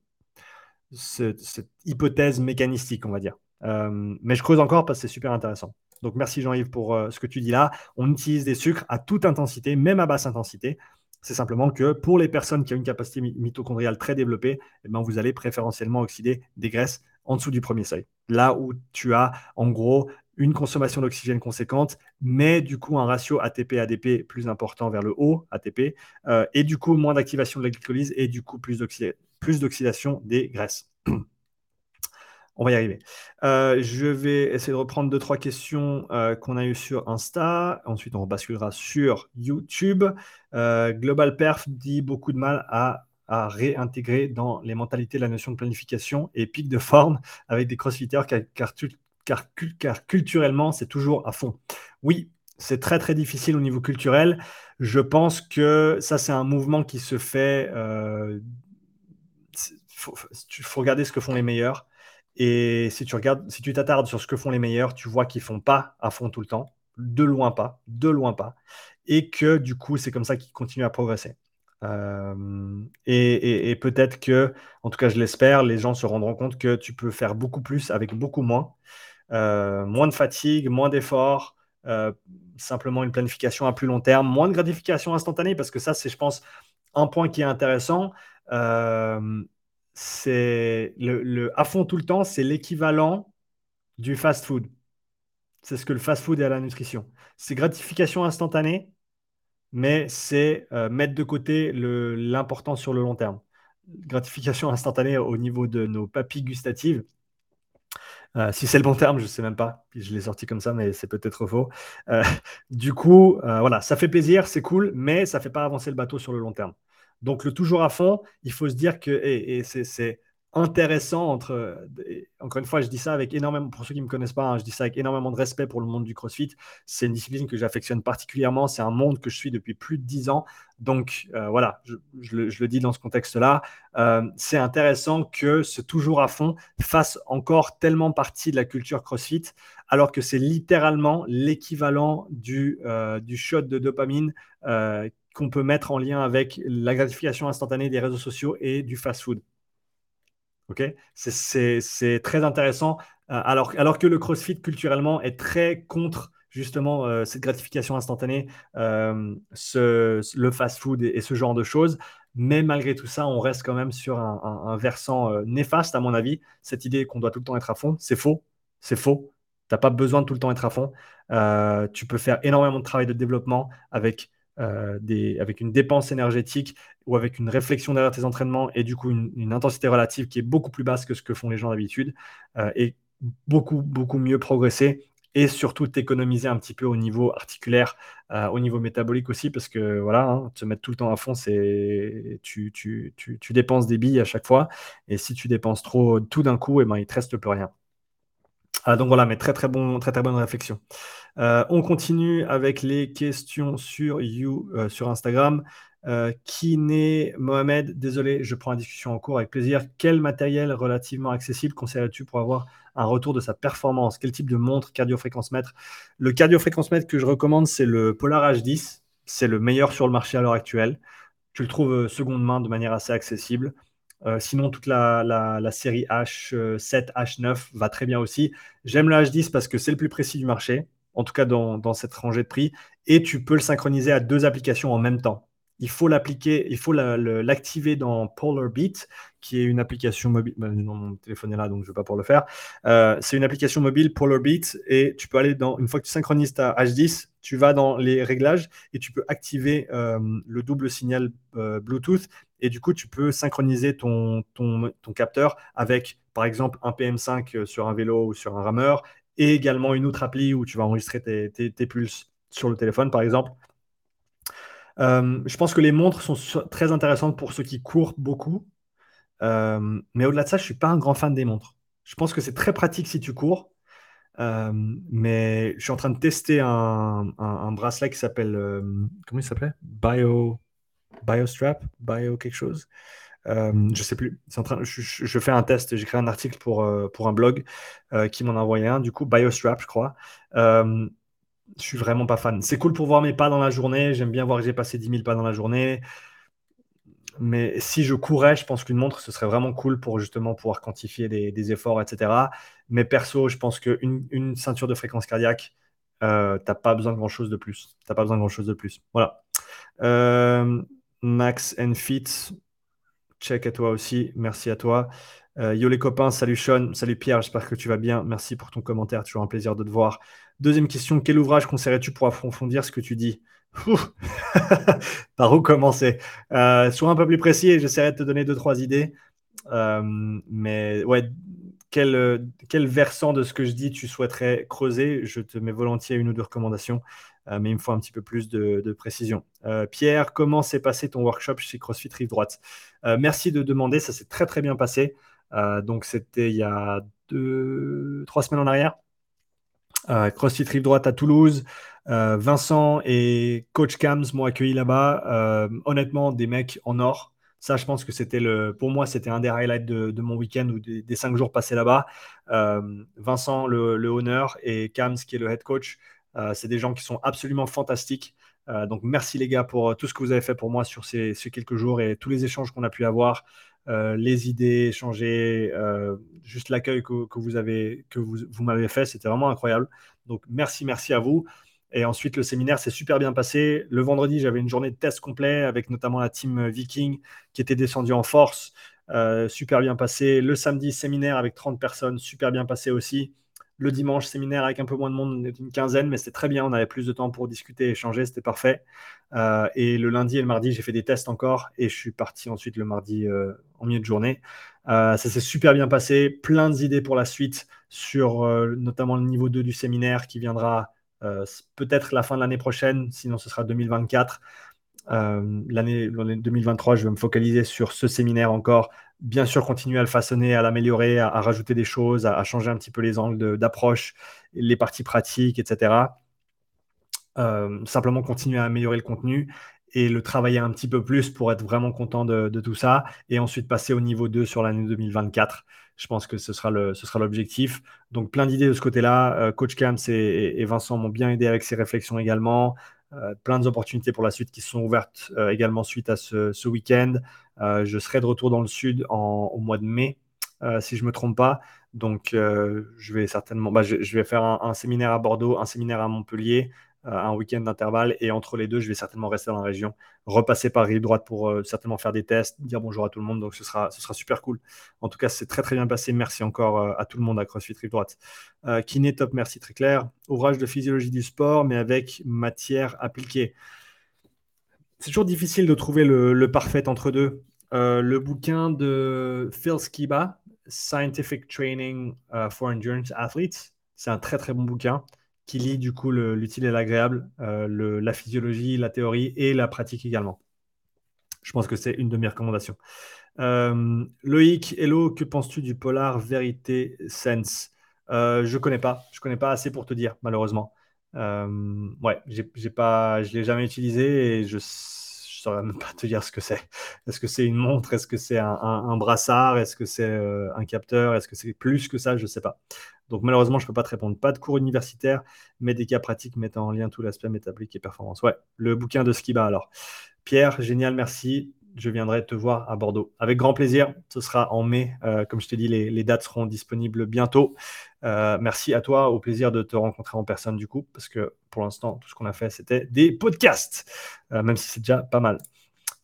cette hypothèse mécanistique, on va dire. mais je creuse encore parce que c'est super intéressant. Donc merci Jean-Yves pour ce que tu dis là. On utilise des sucres à toute intensité, même à basse intensité. C'est simplement que pour les personnes qui ont une capacité mitochondriale très développée, eh ben, vous allez préférentiellement oxyder des graisses en dessous du premier seuil. Là où tu as en gros une consommation d'oxygène conséquente, mais du coup un ratio ATP-ADP plus important vers le haut, ATP, euh, et du coup moins d'activation de la glycolyse et du coup plus d'oxydation des graisses. On va y arriver. Euh, je vais essayer de reprendre deux, trois questions euh, qu'on a eues sur Insta. Ensuite, on basculera sur YouTube. Euh, Global Perf dit beaucoup de mal à, réintégrer dans les mentalités la notion de planification et pic de forme avec des crossfitters car, car culturellement, c'est toujours à fond. Oui, c'est très très difficile au niveau culturel. Je pense que ça, c'est un mouvement qui se fait. Il faut regarder ce que font les meilleurs. Et si tu regardes, si tu t'attardes sur ce que font les meilleurs, tu vois qu'ils font pas à fond tout le temps, de loin pas, de loin pas, et que du coup, c'est comme ça qu'ils continuent à progresser. Euh, et, peut-être que, en tout cas, je l'espère, les gens se rendront compte que tu peux faire beaucoup plus avec beaucoup moins, euh, moins de fatigue, moins d'efforts, euh, simplement une planification à plus long terme, moins de gratification instantanée, parce que ça, c'est, je pense, un point qui est intéressant c'est le, à fond tout le temps, c'est l'équivalent du fast-food. C'est ce que le fast-food est à la nutrition. C'est gratification instantanée, mais c'est euh, mettre de côté l'important sur le long terme. Gratification instantanée au niveau de nos papilles gustatives. Euh, si c'est le bon terme, je ne sais même pas. Je l'ai sorti comme ça, mais c'est peut-être faux. Euh, du coup, voilà, ça fait plaisir, c'est cool, mais ça ne fait pas avancer le bateau sur le long terme. Donc, le toujours à fond, il faut se dire que, et, c'est intéressant entre. Encore une fois, je dis ça avec énormément, pour ceux qui ne me connaissent pas, hein, je dis ça avec énormément de respect pour le monde du CrossFit. C'est une discipline que j'affectionne particulièrement. C'est un monde que je suis depuis plus de dix ans. Donc euh, voilà, je, le, dis dans ce contexte-là. Euh, c'est intéressant que ce toujours à fond fasse encore tellement partie de la culture CrossFit, alors que c'est littéralement l'équivalent du, euh, du shot de dopamine qu'on peut mettre en lien avec la gratification instantanée des réseaux sociaux et du fast-food. Ok, c'est très intéressant. Euh, alors, alors que le CrossFit culturellement est très contre justement euh, cette gratification instantanée, euh, le fast-food et, ce genre de choses. Mais malgré tout ça, on reste quand même sur un, versant néfaste, à mon avis. Cette idée qu'on doit tout le temps être à fond, c'est faux. C'est faux. Tu n'as pas besoin de tout le temps être à fond. tu peux faire énormément de travail de développement avec euh, avec une dépense énergétique ou avec une réflexion derrière tes entraînements et du coup une, intensité relative qui est beaucoup plus basse que ce que font les gens d'habitude euh, et beaucoup, beaucoup mieux progresser et surtout t'économiser un petit peu au niveau articulaire, euh, au niveau métabolique aussi, parce que voilà, hein, te mettre tout le temps à fond, c'est tu, tu, tu, dépenses des billes à chaque fois, et si tu dépenses trop tout d'un coup, et eh ben, il te reste plus rien. Ah, donc voilà, mais très très bon, très très bonne réflexion. Euh, on continue avec les questions sur You euh, Instagram. Euh, n'est Mohamed Désolé, je prends la discussion en cours avec plaisir. Quel matériel relativement accessible conseillerais-tu pour avoir un retour de sa performance? Quel type de montre cardio-fréquence mètre? Le cardio-fréquence mètre que je recommande, c'est le Polar H10. C'est le meilleur sur le marché à l'heure actuelle. Tu le trouves seconde main de manière assez accessible. Euh, sinon, toute la, série H7, H9 va très bien aussi. J'aime le H10 parce que c'est le plus précis du marché, en tout cas dans, cette rangée de prix. Et tu peux le synchroniser à deux applications en même temps. Il faut l'appliquer, il faut l'activer dans Polar Beat, qui est une application mobile. Bah, mon téléphone est là, donc je ne vais pas pouvoir le faire. Euh, c'est une application mobile Polar Beat et tu peux aller dans, une fois que tu synchronises ta H10, tu vas dans les réglages et tu peux activer euh, le double signal Bluetooth et du coup, tu peux synchroniser ton, ton, capteur avec, par exemple, un PM5 euh, sur un vélo ou sur un rameur, et également une autre appli où tu vas enregistrer tes, pulses sur le téléphone, par exemple. Euh, je pense que les montres sont très intéressantes pour ceux qui courent beaucoup. Euh, mais au-delà de ça, je ne suis pas un grand fan des montres. Je pense que c'est très pratique si tu cours. mais je suis en train de tester un, un bracelet qui s'appelle. comment il s'appelait? Bio. BioStrap, Bio quelque chose. Euh, je sais plus. Je, fais un test. J'ai créé un article pour, euh, pour un blog euh, qui m'en a envoyé un. Du coup, BioStrap, je crois. je suis vraiment pas fan. C'est cool pour voir mes pas dans la journée. J'aime bien voir que j'ai passé 10 000 pas dans la journée. Mais si je courais, je pense qu'une montre, ce serait vraiment cool pour justement pouvoir quantifier des, efforts, etc. Mais perso, je pense qu'une une ceinture de fréquence cardiaque, t'as pas besoin de grand chose de plus. T'as pas besoin de grand chose de plus. Voilà. Max and Fit, check à toi aussi, merci à toi. Euh, yo les copains, salut Sean, salut Pierre, j'espère que tu vas bien. Merci pour ton commentaire, toujours un plaisir de te voir. Deuxième question, quel ouvrage conseillerais-tu pour approfondir ce que tu dis? Par où commencer? Euh, Sois un peu plus précis et j'essaierai de te donner deux, trois idées. Euh, mais ouais, quel, quel versant de ce que je dis tu souhaiterais creuser? Je te mets volontiers une ou deux recommandations. Euh, mais il me faut un petit peu plus de, précision. Euh, Pierre, comment s'est passé ton workshop chez CrossFit Rive Droite? Euh, Merci de demander, ça s'est très très bien passé. donc c'était il y a deux, trois semaines en arrière. CrossFit Rive Droite à Toulouse. Vincent et Coach Cams m'ont accueilli là-bas. honnêtement, des mecs en or. Ça, je pense que c'était pour moi, c'était un des highlights de, mon week-end ou des, cinq jours passés là-bas. Vincent, le, le honneur, et Cams, qui est le head coach, c'est des gens qui sont absolument fantastiques. Euh, donc merci les gars pour euh, tout ce que vous avez fait pour moi sur ces, quelques jours et tous les échanges qu'on a pu avoir, les idées échangées, juste l'accueil que, vous avez, que vous, m'avez fait, c'était vraiment incroyable. Donc merci, merci à vous. Et ensuite, le séminaire s'est super bien passé. Le vendredi, j'avais une journée de test complet avec notamment la team Viking qui était descendue en force. super bien passé. Le samedi, séminaire avec 30 personnes, super bien passé aussi. Le dimanche, séminaire avec un peu moins de monde, une quinzaine, mais c'était très bien. On avait plus de temps pour discuter, échanger, c'était parfait. Euh, et le lundi et le mardi, j'ai fait des tests encore et je suis parti ensuite le mardi euh, en milieu de journée. Euh, ça s'est super bien passé. Plein d'idées pour la suite sur notamment le niveau 2 du séminaire qui viendra peut-être la fin de l'année prochaine, sinon ce sera 2024. l'année 2023, je vais me focaliser sur ce séminaire encore bien sûr continuer à le façonner, à l'améliorer, à, rajouter des choses, à, changer un petit peu les angles d'approche, les parties pratiques, etc. Euh, simplement continuer à améliorer le contenu et le travailler un petit peu plus pour être vraiment content de, tout ça et ensuite passer au niveau 2 sur l'année 2024. Je pense que ce sera l'objectif. Donc plein d'idées de ce côté-là. Euh, Coach Camps et, Vincent m'ont bien aidé avec ces réflexions également. Euh, plein d'opportunités pour la suite qui sont ouvertes également suite à ce, week-end. je serai de retour dans le sud au mois de mai, si je ne me trompe pas. Donc, je vais certainement, bah, je, vais faire un, séminaire à Bordeaux, un séminaire à Montpellier, euh, un week-end d'intervalle. Et entre les deux, je vais certainement rester dans la région, repasser par rive droite pour euh, certainement faire des tests, dire bonjour à tout le monde. Donc ce sera, ce sera super cool. En tout cas, c'est très très bien passé. Merci encore euh, à tout le monde à CrossFit Rive droite. Kiné top, merci très clair. Ouvrage de physiologie du sport, mais avec matière appliquée. C'est toujours difficile de trouver le, parfait entre deux. le bouquin de Phil Skiba, Scientific Training for Endurance Athletes, c'est un très très bon bouquin qui lie du coup l'utile et l'agréable, euh, la physiologie, la théorie et la pratique également. Je pense que c'est une de mes recommandations. Euh, Loïc, hello, que penses-tu du Polar Vérité Sense? Euh, Je connais pas, je connais pas assez pour te dire, malheureusement. ouais, j'ai pas, je l'ai jamais utilisé et je ne saurais même pas te dire ce que c'est. Est-ce que c'est une montre? Est-ce que c'est un, brassard? Est-ce que c'est un capteur? Est-ce que c'est plus que ça? Je ne sais pas. Donc malheureusement, je ne peux pas te répondre. Pas de cours universitaires, mais des cas pratiques mettant en lien tout l'aspect métabolique et performance. Ouais, le bouquin de Skiba alors. Pierre, génial, merci. Je viendrai te voir à Bordeaux. Avec grand plaisir. Ce sera en mai. Euh, comme je t'ai dit, les, dates seront disponibles bientôt. Euh, merci à toi. Au plaisir de te rencontrer en personne du coup, parce que pour l'instant, tout ce qu'on a fait, c'était des podcasts, euh, même si c'est déjà pas mal.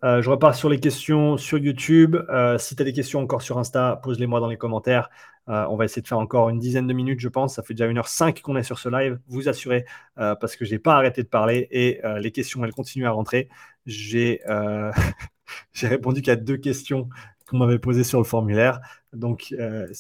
Je repars sur les questions sur YouTube. si tu as des questions encore sur Insta, pose-les moi dans les commentaires. Euh, on va essayer de faire encore une dizaine de minutes, je pense. Ça fait déjà 1h05 qu'on est sur ce live. Vous assurez, euh, parce que je n'ai pas arrêté de parler et euh, les questions, elles continuent à rentrer. J'ai répondu qu'à deux questions qu'on m'avait posées sur le formulaire. Donc,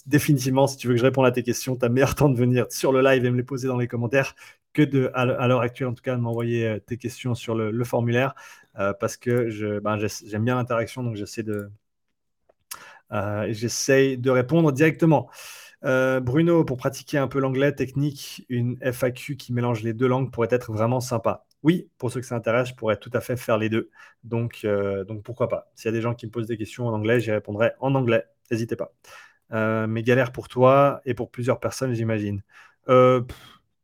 définitivement, si tu veux que je réponde à tes questions, tu as meilleur temps de venir sur le live et me les poser dans les commentaires que de, à l'heure actuelle, en tout cas, de m'envoyer tes questions sur le, formulaire parce que ben, j'aime bien l'interaction, donc j'essaie de, euh, j'essaye de répondre directement. Euh, Bruno, pour pratiquer un peu l'anglais technique, une FAQ qui mélange les deux langues pourrait être vraiment sympa. Oui, pour ceux que ça intéresse, je pourrais tout à fait faire les deux. Donc, euh, donc pourquoi pas S'il y a des gens qui me posent des questions en anglais, j'y répondrai en anglais. N'hésitez pas. mais galère pour toi et pour plusieurs personnes, j'imagine.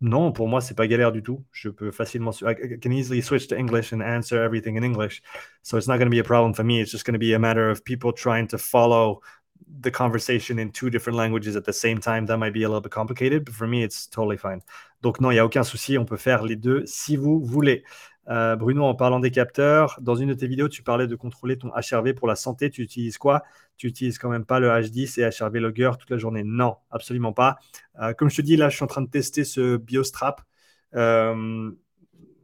Non, pour moi, c'est pas galère du tout. Je peux facilement. I can easily switch to English and answer everything in English. So it's not going to be a problem for me. It's just going to be a matter of people trying to follow the conversation in two different languages at the same time. That might be a little bit complicated, but for me, it's totally fine. Donc, non, il n'y a aucun souci. On peut faire les deux si vous voulez. Euh, Bruno, en parlant des capteurs, dans une de tes vidéos, tu parlais de contrôler ton HRV pour la santé. Tu utilises quoi? Tu utilises quand même pas le H10 et HRV Logger toute la journée? Non, absolument pas. Euh, comme je te dis, là, je suis en train de tester ce BioStrap. Euh,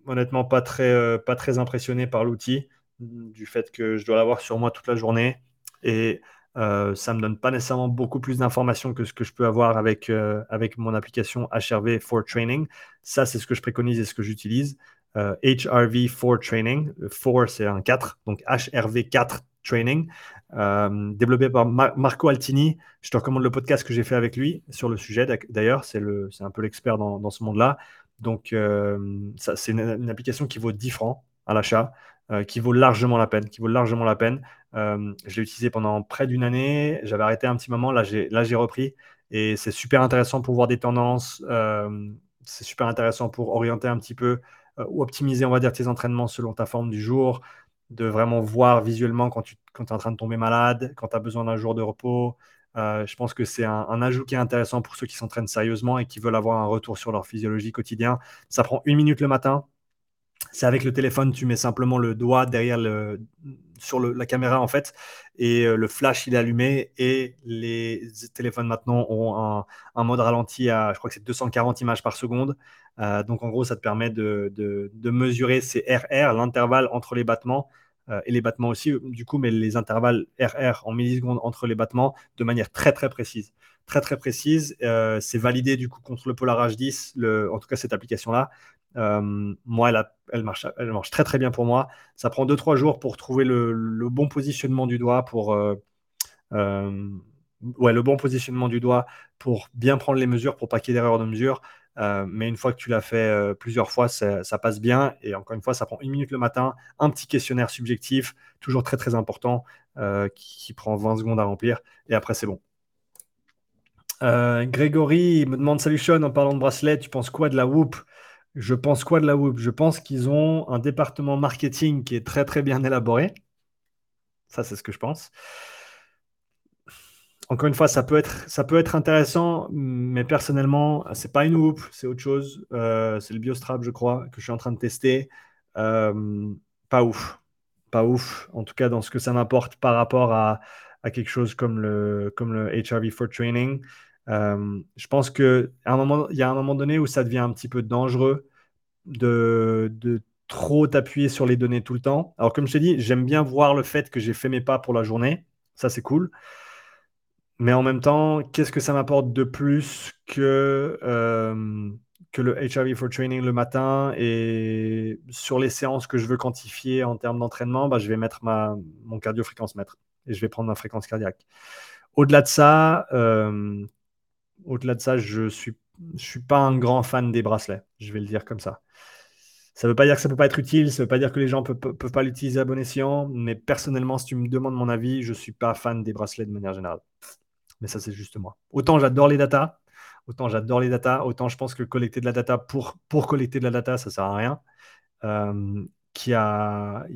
honnêtement, pas très, pas très impressionné par l'outil, du fait que je dois l'avoir sur moi toute la journée. Et ça ne me donne pas nécessairement beaucoup plus d'informations que ce que je peux avoir avec, avec mon application HRV for Training. Ça, c'est ce que je préconise et ce que j'utilise. HRV4 Training. 4, c'est un 4, donc HRV4 Training, euh, développé par Marco Altini. Je te recommande le podcast que j'ai fait avec lui sur le sujet. D'ailleurs, c'est un peu l'expert dans, ce monde-là. Donc, euh, c'est une, application qui vaut 10 francs à l'achat, euh, qui vaut largement la peine. Qui vaut largement la peine. je l'ai utilisé pendant près d'une année. J'avais arrêté un petit moment. Là, j'ai repris. Et c'est super intéressant pour voir des tendances. c'est super intéressant pour orienter un petit peu euh, ou optimiser, on va dire, tes entraînements selon ta forme du jour, de vraiment voir visuellement quand tu es en train de tomber malade, quand tu as besoin d'un jour de repos. Euh, je pense que c'est un, ajout qui est intéressant pour ceux qui s'entraînent sérieusement et qui veulent avoir un retour sur leur physiologie quotidien. Ça prend une minute le matin. C'est avec le téléphone, tu mets simplement le doigt derrière le, sur la caméra en fait, et euh, le flash il est allumé et les téléphones maintenant ont un, un mode ralenti à, je crois que c'est 240 images par seconde. Euh, donc en gros, ça te permet de, mesurer ces RR, l'intervalle entre les battements, euh, et les battements aussi, du coup, mais les intervalles RR en millisecondes entre les battements de manière très très précise. Très très précise. Euh, c'est validé du coup contre le Polar H10, en tout cas cette application-là. moi, elle, marche, elle marche très très bien pour moi. Ça prend 2-3 jours pour trouver le, bon positionnement du doigt, pour ouais, le bon positionnement du doigt pour bien prendre les mesures, pour pas qu'il y ait d'erreur de mesure. Mais une fois que tu l'as fait plusieurs fois, ça, passe bien. Et encore une fois, ça prend une minute le matin, un petit questionnaire subjectif, toujours très très important, qui, prend 20 secondes à remplir. Et après, c'est bon. Grégory me demande Salut Sean, en parlant de bracelet, tu penses quoi de la Whoop? Je pense quoi de la Whoop? Je pense qu'ils ont un département marketing qui est très très bien élaboré. Ça, c'est ce que je pense encore une fois, ça peut être, intéressant, mais personnellement, c'est pas une whoop, c'est autre chose. Euh, c'est le Biostrap, je crois, que je suis en train de tester. Euh, pas ouf, pas ouf. En tout cas, dans ce que ça m'apporte par rapport à, quelque chose comme le, comme le HRV for Training. Euh, je pense que un moment, il y a un moment donné où ça devient un petit peu dangereux de, de trop t'appuyer sur les données tout le temps. Alors, comme je t'ai dit, j'aime bien voir le fait que j'ai fait mes pas pour la journée. Ça, c'est cool. Mais en même temps, qu'est-ce que ça m'apporte de plus que, euh, que le HRV for Training le matin Et sur les séances que je veux quantifier en termes d'entraînement, bah, je vais mettre ma, mon cardio-fréquence mètre et je vais prendre ma fréquence cardiaque. Au-delà de ça, euh, au-delà de ça, je suis, je suis pas un grand fan des bracelets. Je vais le dire comme ça. Ça ne veut pas dire que ça ne peut pas être utile, ça ne veut pas dire que les gens ne peuvent, peuvent, pas l'utiliser à bon escient, mais personnellement, si tu me demandes mon avis, je ne suis pas fan des bracelets de manière générale. Mais ça, c'est juste moi. Autant j'adore les data, autant j'adore les data, autant je pense que collecter de la data pour, collecter de la data, ça sert à rien. Euh, qui a,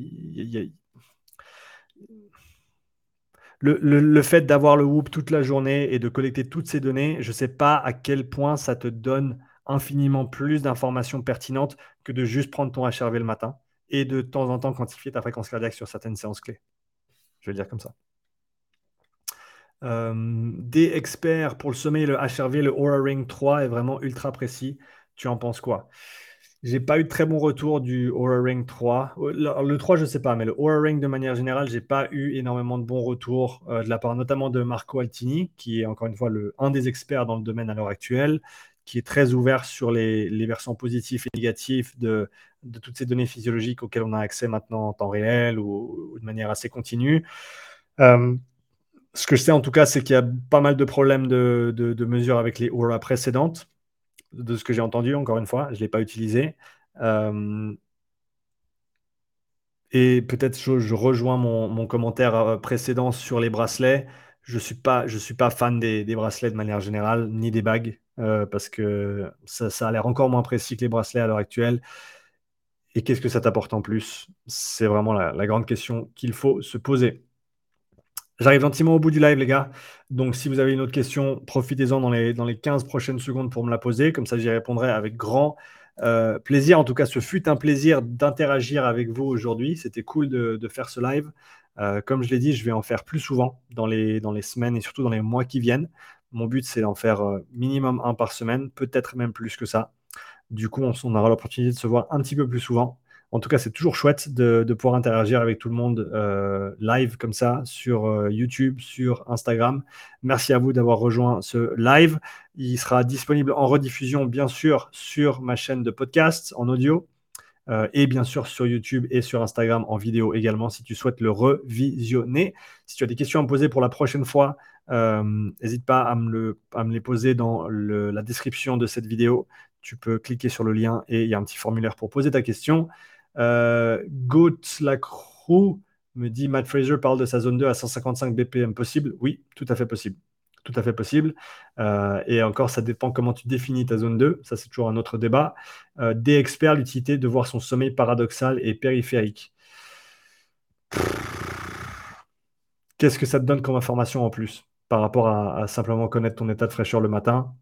le, le, fait d'avoir le Whoop toute la journée et de collecter toutes ces données, je ne sais pas à quel point ça te donne infiniment plus d'informations pertinentes que de juste prendre ton HRV le matin et de temps en temps quantifier ta fréquence cardiaque sur certaines séances clés. Je vais le dire comme ça. Euh, des experts pour le sommeil, le HRV, le Aura Ring 3 est vraiment ultra précis. Tu en penses quoi? J'ai pas eu de très bon retour du Aura Ring 3. Le, 3, je sais pas, mais le Aura Ring de manière générale, j'ai pas eu énormément de bons retours euh, de la part notamment de Marco Altini, qui est encore une fois le, un des experts dans le domaine à l'heure actuelle, qui est très ouvert sur les, versants positifs et négatifs de, toutes ces données physiologiques auxquelles on a accès maintenant en temps réel ou, de manière assez continue. Euh, ce que je sais en tout cas, c'est qu'il y a pas mal de problèmes de, de, avec les Aura précédentes, de ce que j'ai entendu, encore une fois, je ne l'ai pas utilisé. Euh, et peut-être je, je, rejoins mon, mon, commentaire euh, précédent sur les bracelets. Je ne suis, pas, suis pas fan des, des, bracelets de manière générale, ni des bagues, euh, parce que ça, a l'air encore moins précis que les bracelets à l'heure actuelle. Et qu'est-ce que ça t'apporte en plus? C'est vraiment la grande question qu'il faut se poser. J'arrive gentiment au bout du live, les gars. Donc, si vous avez une autre question, profitez-en dans les, dans les 15 prochaines secondes pour me la poser. Comme ça, j'y répondrai avec grand euh, plaisir. En tout cas, ce fut un plaisir d'interagir avec vous aujourd'hui. C'était cool de, faire ce live. Euh, comme je l'ai dit, je vais en faire plus souvent dans les, dans les semaines et surtout dans les mois qui viennent. Mon but, c'est d'en faire euh, minimum un par semaine, peut-être même plus que ça. Du coup, on aura l'opportunité de se voir un petit peu plus souvent. En tout cas, c'est toujours chouette de, pouvoir interagir avec tout le monde euh, live comme ça sur euh, YouTube, sur Instagram. Merci à vous d'avoir rejoint ce live. Il sera disponible en rediffusion, bien sûr, sur ma chaîne de podcast en audio. Euh, et bien sûr sur YouTube et sur Instagram en vidéo également si tu souhaites le revisionner. Si tu as des questions à me poser pour la prochaine fois, n'hésite pas à me, les poser dans la description de cette vidéo. Tu peux cliquer sur le lien et il y a un petit formulaire pour poser ta question. Euh, Goat Lacroix me dit Matt Fraser parle de sa zone 2 à 155 BPM possible? Oui, tout à fait possible. Tout à fait possible. Euh, et encore, ça dépend comment tu définis ta zone 2. Ça, c'est toujours un autre débat. Euh, des experts, l'utilité de voir son sommeil paradoxal et périphérique. Qu'est-ce que ça te donne comme information en plus par rapport à simplement connaître ton état de fraîcheur le matin?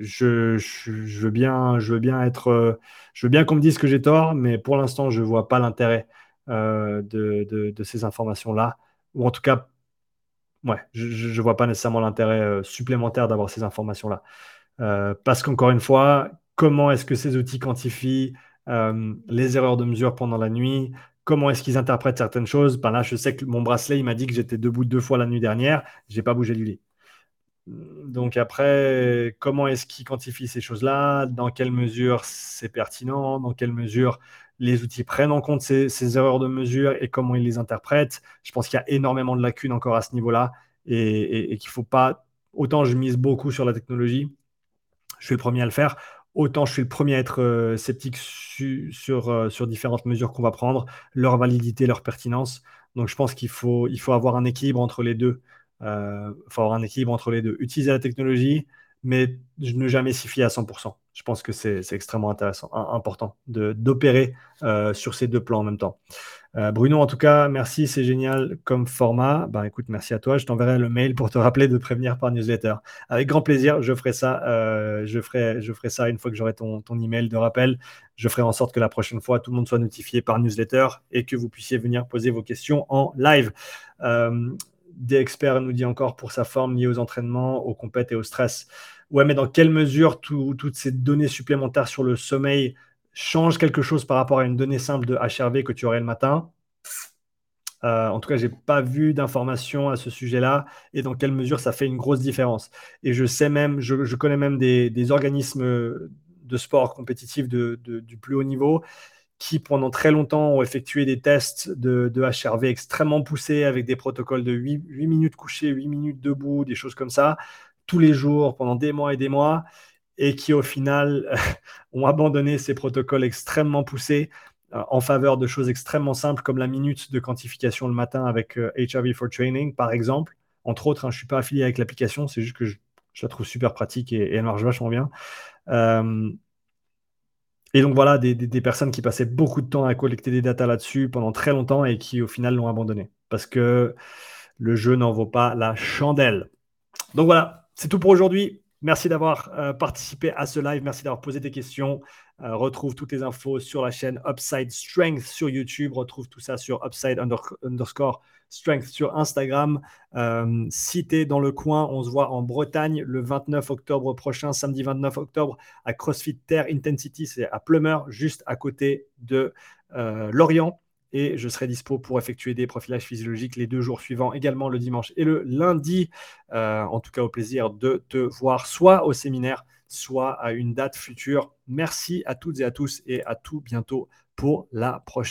Je, veux bien, être, euh, je veux bien qu'on me dise que j'ai tort, mais pour l'instant, je ne vois pas l'intérêt euh, de, ces informations-là, ou en tout cas, ouais, je ne vois pas nécessairement l'intérêt euh, supplémentaire d'avoir ces informations-là. parce qu'encore une fois, comment est-ce que ces outils quantifient les erreurs de mesure pendant la nuit? Comment est-ce qu'ils interprètent certaines choses? Ben Là, je sais que mon bracelet, il m'a dit que j'étais debout deux fois la nuit dernière, je n'ai pas bougé du lit. Donc après, comment est-ce qu'il quantifie ces choses-là? Dans quelle mesure c'est pertinent? Dans quelle mesure les outils prennent en compte ces, erreurs de mesure et comment ils les interprètent? Je pense qu'il y a énormément de lacunes encore à ce niveau-là et, qu'il ne faut pas. Autant je mise beaucoup sur la technologie, je suis le premier à le faire. Autant je suis le premier à être euh, sceptique sur, euh, sur différentes mesures qu'on va prendre, leur validité, leur pertinence. Donc je pense qu'il faut, il faut avoir un équilibre entre les deux. Euh, il faut avoir un équilibre entre les deux. Utiliser la technologie, mais ne jamais s'y fier à 100%. Je pense que c'est extrêmement intéressant, important d'opérer euh, sur ces deux plans en même temps. Euh, Bruno, en tout cas, merci, c'est génial comme format. Ben, écoute, merci à toi. Je t'enverrai le mail pour te rappeler de prévenir par newsletter. Avec grand plaisir, je ferai ça. Euh, je, ferai, je ferai ça une fois que j'aurai ton, ton email de rappel. Je ferai en sorte que la prochaine fois, tout le monde soit notifié par newsletter et que vous puissiez venir poser vos questions en live. Des experts nous dit encore pour sa forme liée aux entraînements, aux compètes et au stress. Ouais, mais dans quelle mesure toutes ces données supplémentaires sur le sommeil changent quelque chose par rapport à une donnée simple de HRV que tu aurais le matin? Euh, en tout cas, je n'ai pas vu d'informations à ce sujet-là et dans quelle mesure ça fait une grosse différence. Et je sais même, je, connais même des, organismes de sport compétitifs du plus haut niveau qui, pendant très longtemps, ont effectué des tests de, HRV extrêmement poussés avec des protocoles de 8, 8 minutes couchées, 8 minutes debout, des choses comme ça, tous les jours pendant des mois et des mois et qui au final ont abandonné ces protocoles extrêmement poussés euh, en faveur de choses extrêmement simples comme la minute de quantification le matin avec HRV euh, for Training, par exemple. Entre autres, hein, je ne suis pas affilié avec l'application, c'est juste que je, la trouve super pratique et, elle marche vachement bien. Euh, et donc voilà, des, des, personnes qui passaient beaucoup de temps à collecter des datas là-dessus pendant très longtemps et qui au final l'ont abandonné parce que le jeu n'en vaut pas la chandelle. Donc voilà, c'est tout pour aujourd'hui. Merci d'avoir euh, participé à ce live. Merci d'avoir posé des questions. Euh, retrouve toutes les infos sur la chaîne Upside Strength sur YouTube. Retrouve tout ça sur Upside underscore Strength sur Instagram. Euh, dans le coin, on se voit en Bretagne le 29 octobre prochain, samedi 29 octobre, à CrossFit Terre Intensity. C'est à Plumeur, juste à côté de Lorient et je serai dispo pour effectuer des profilages physiologiques les deux jours suivants, également le dimanche et le lundi. Euh, en tout cas, au plaisir de te voir soit au séminaire, soit à une date future. Merci à toutes et à tous et à tout bientôt pour la prochaine.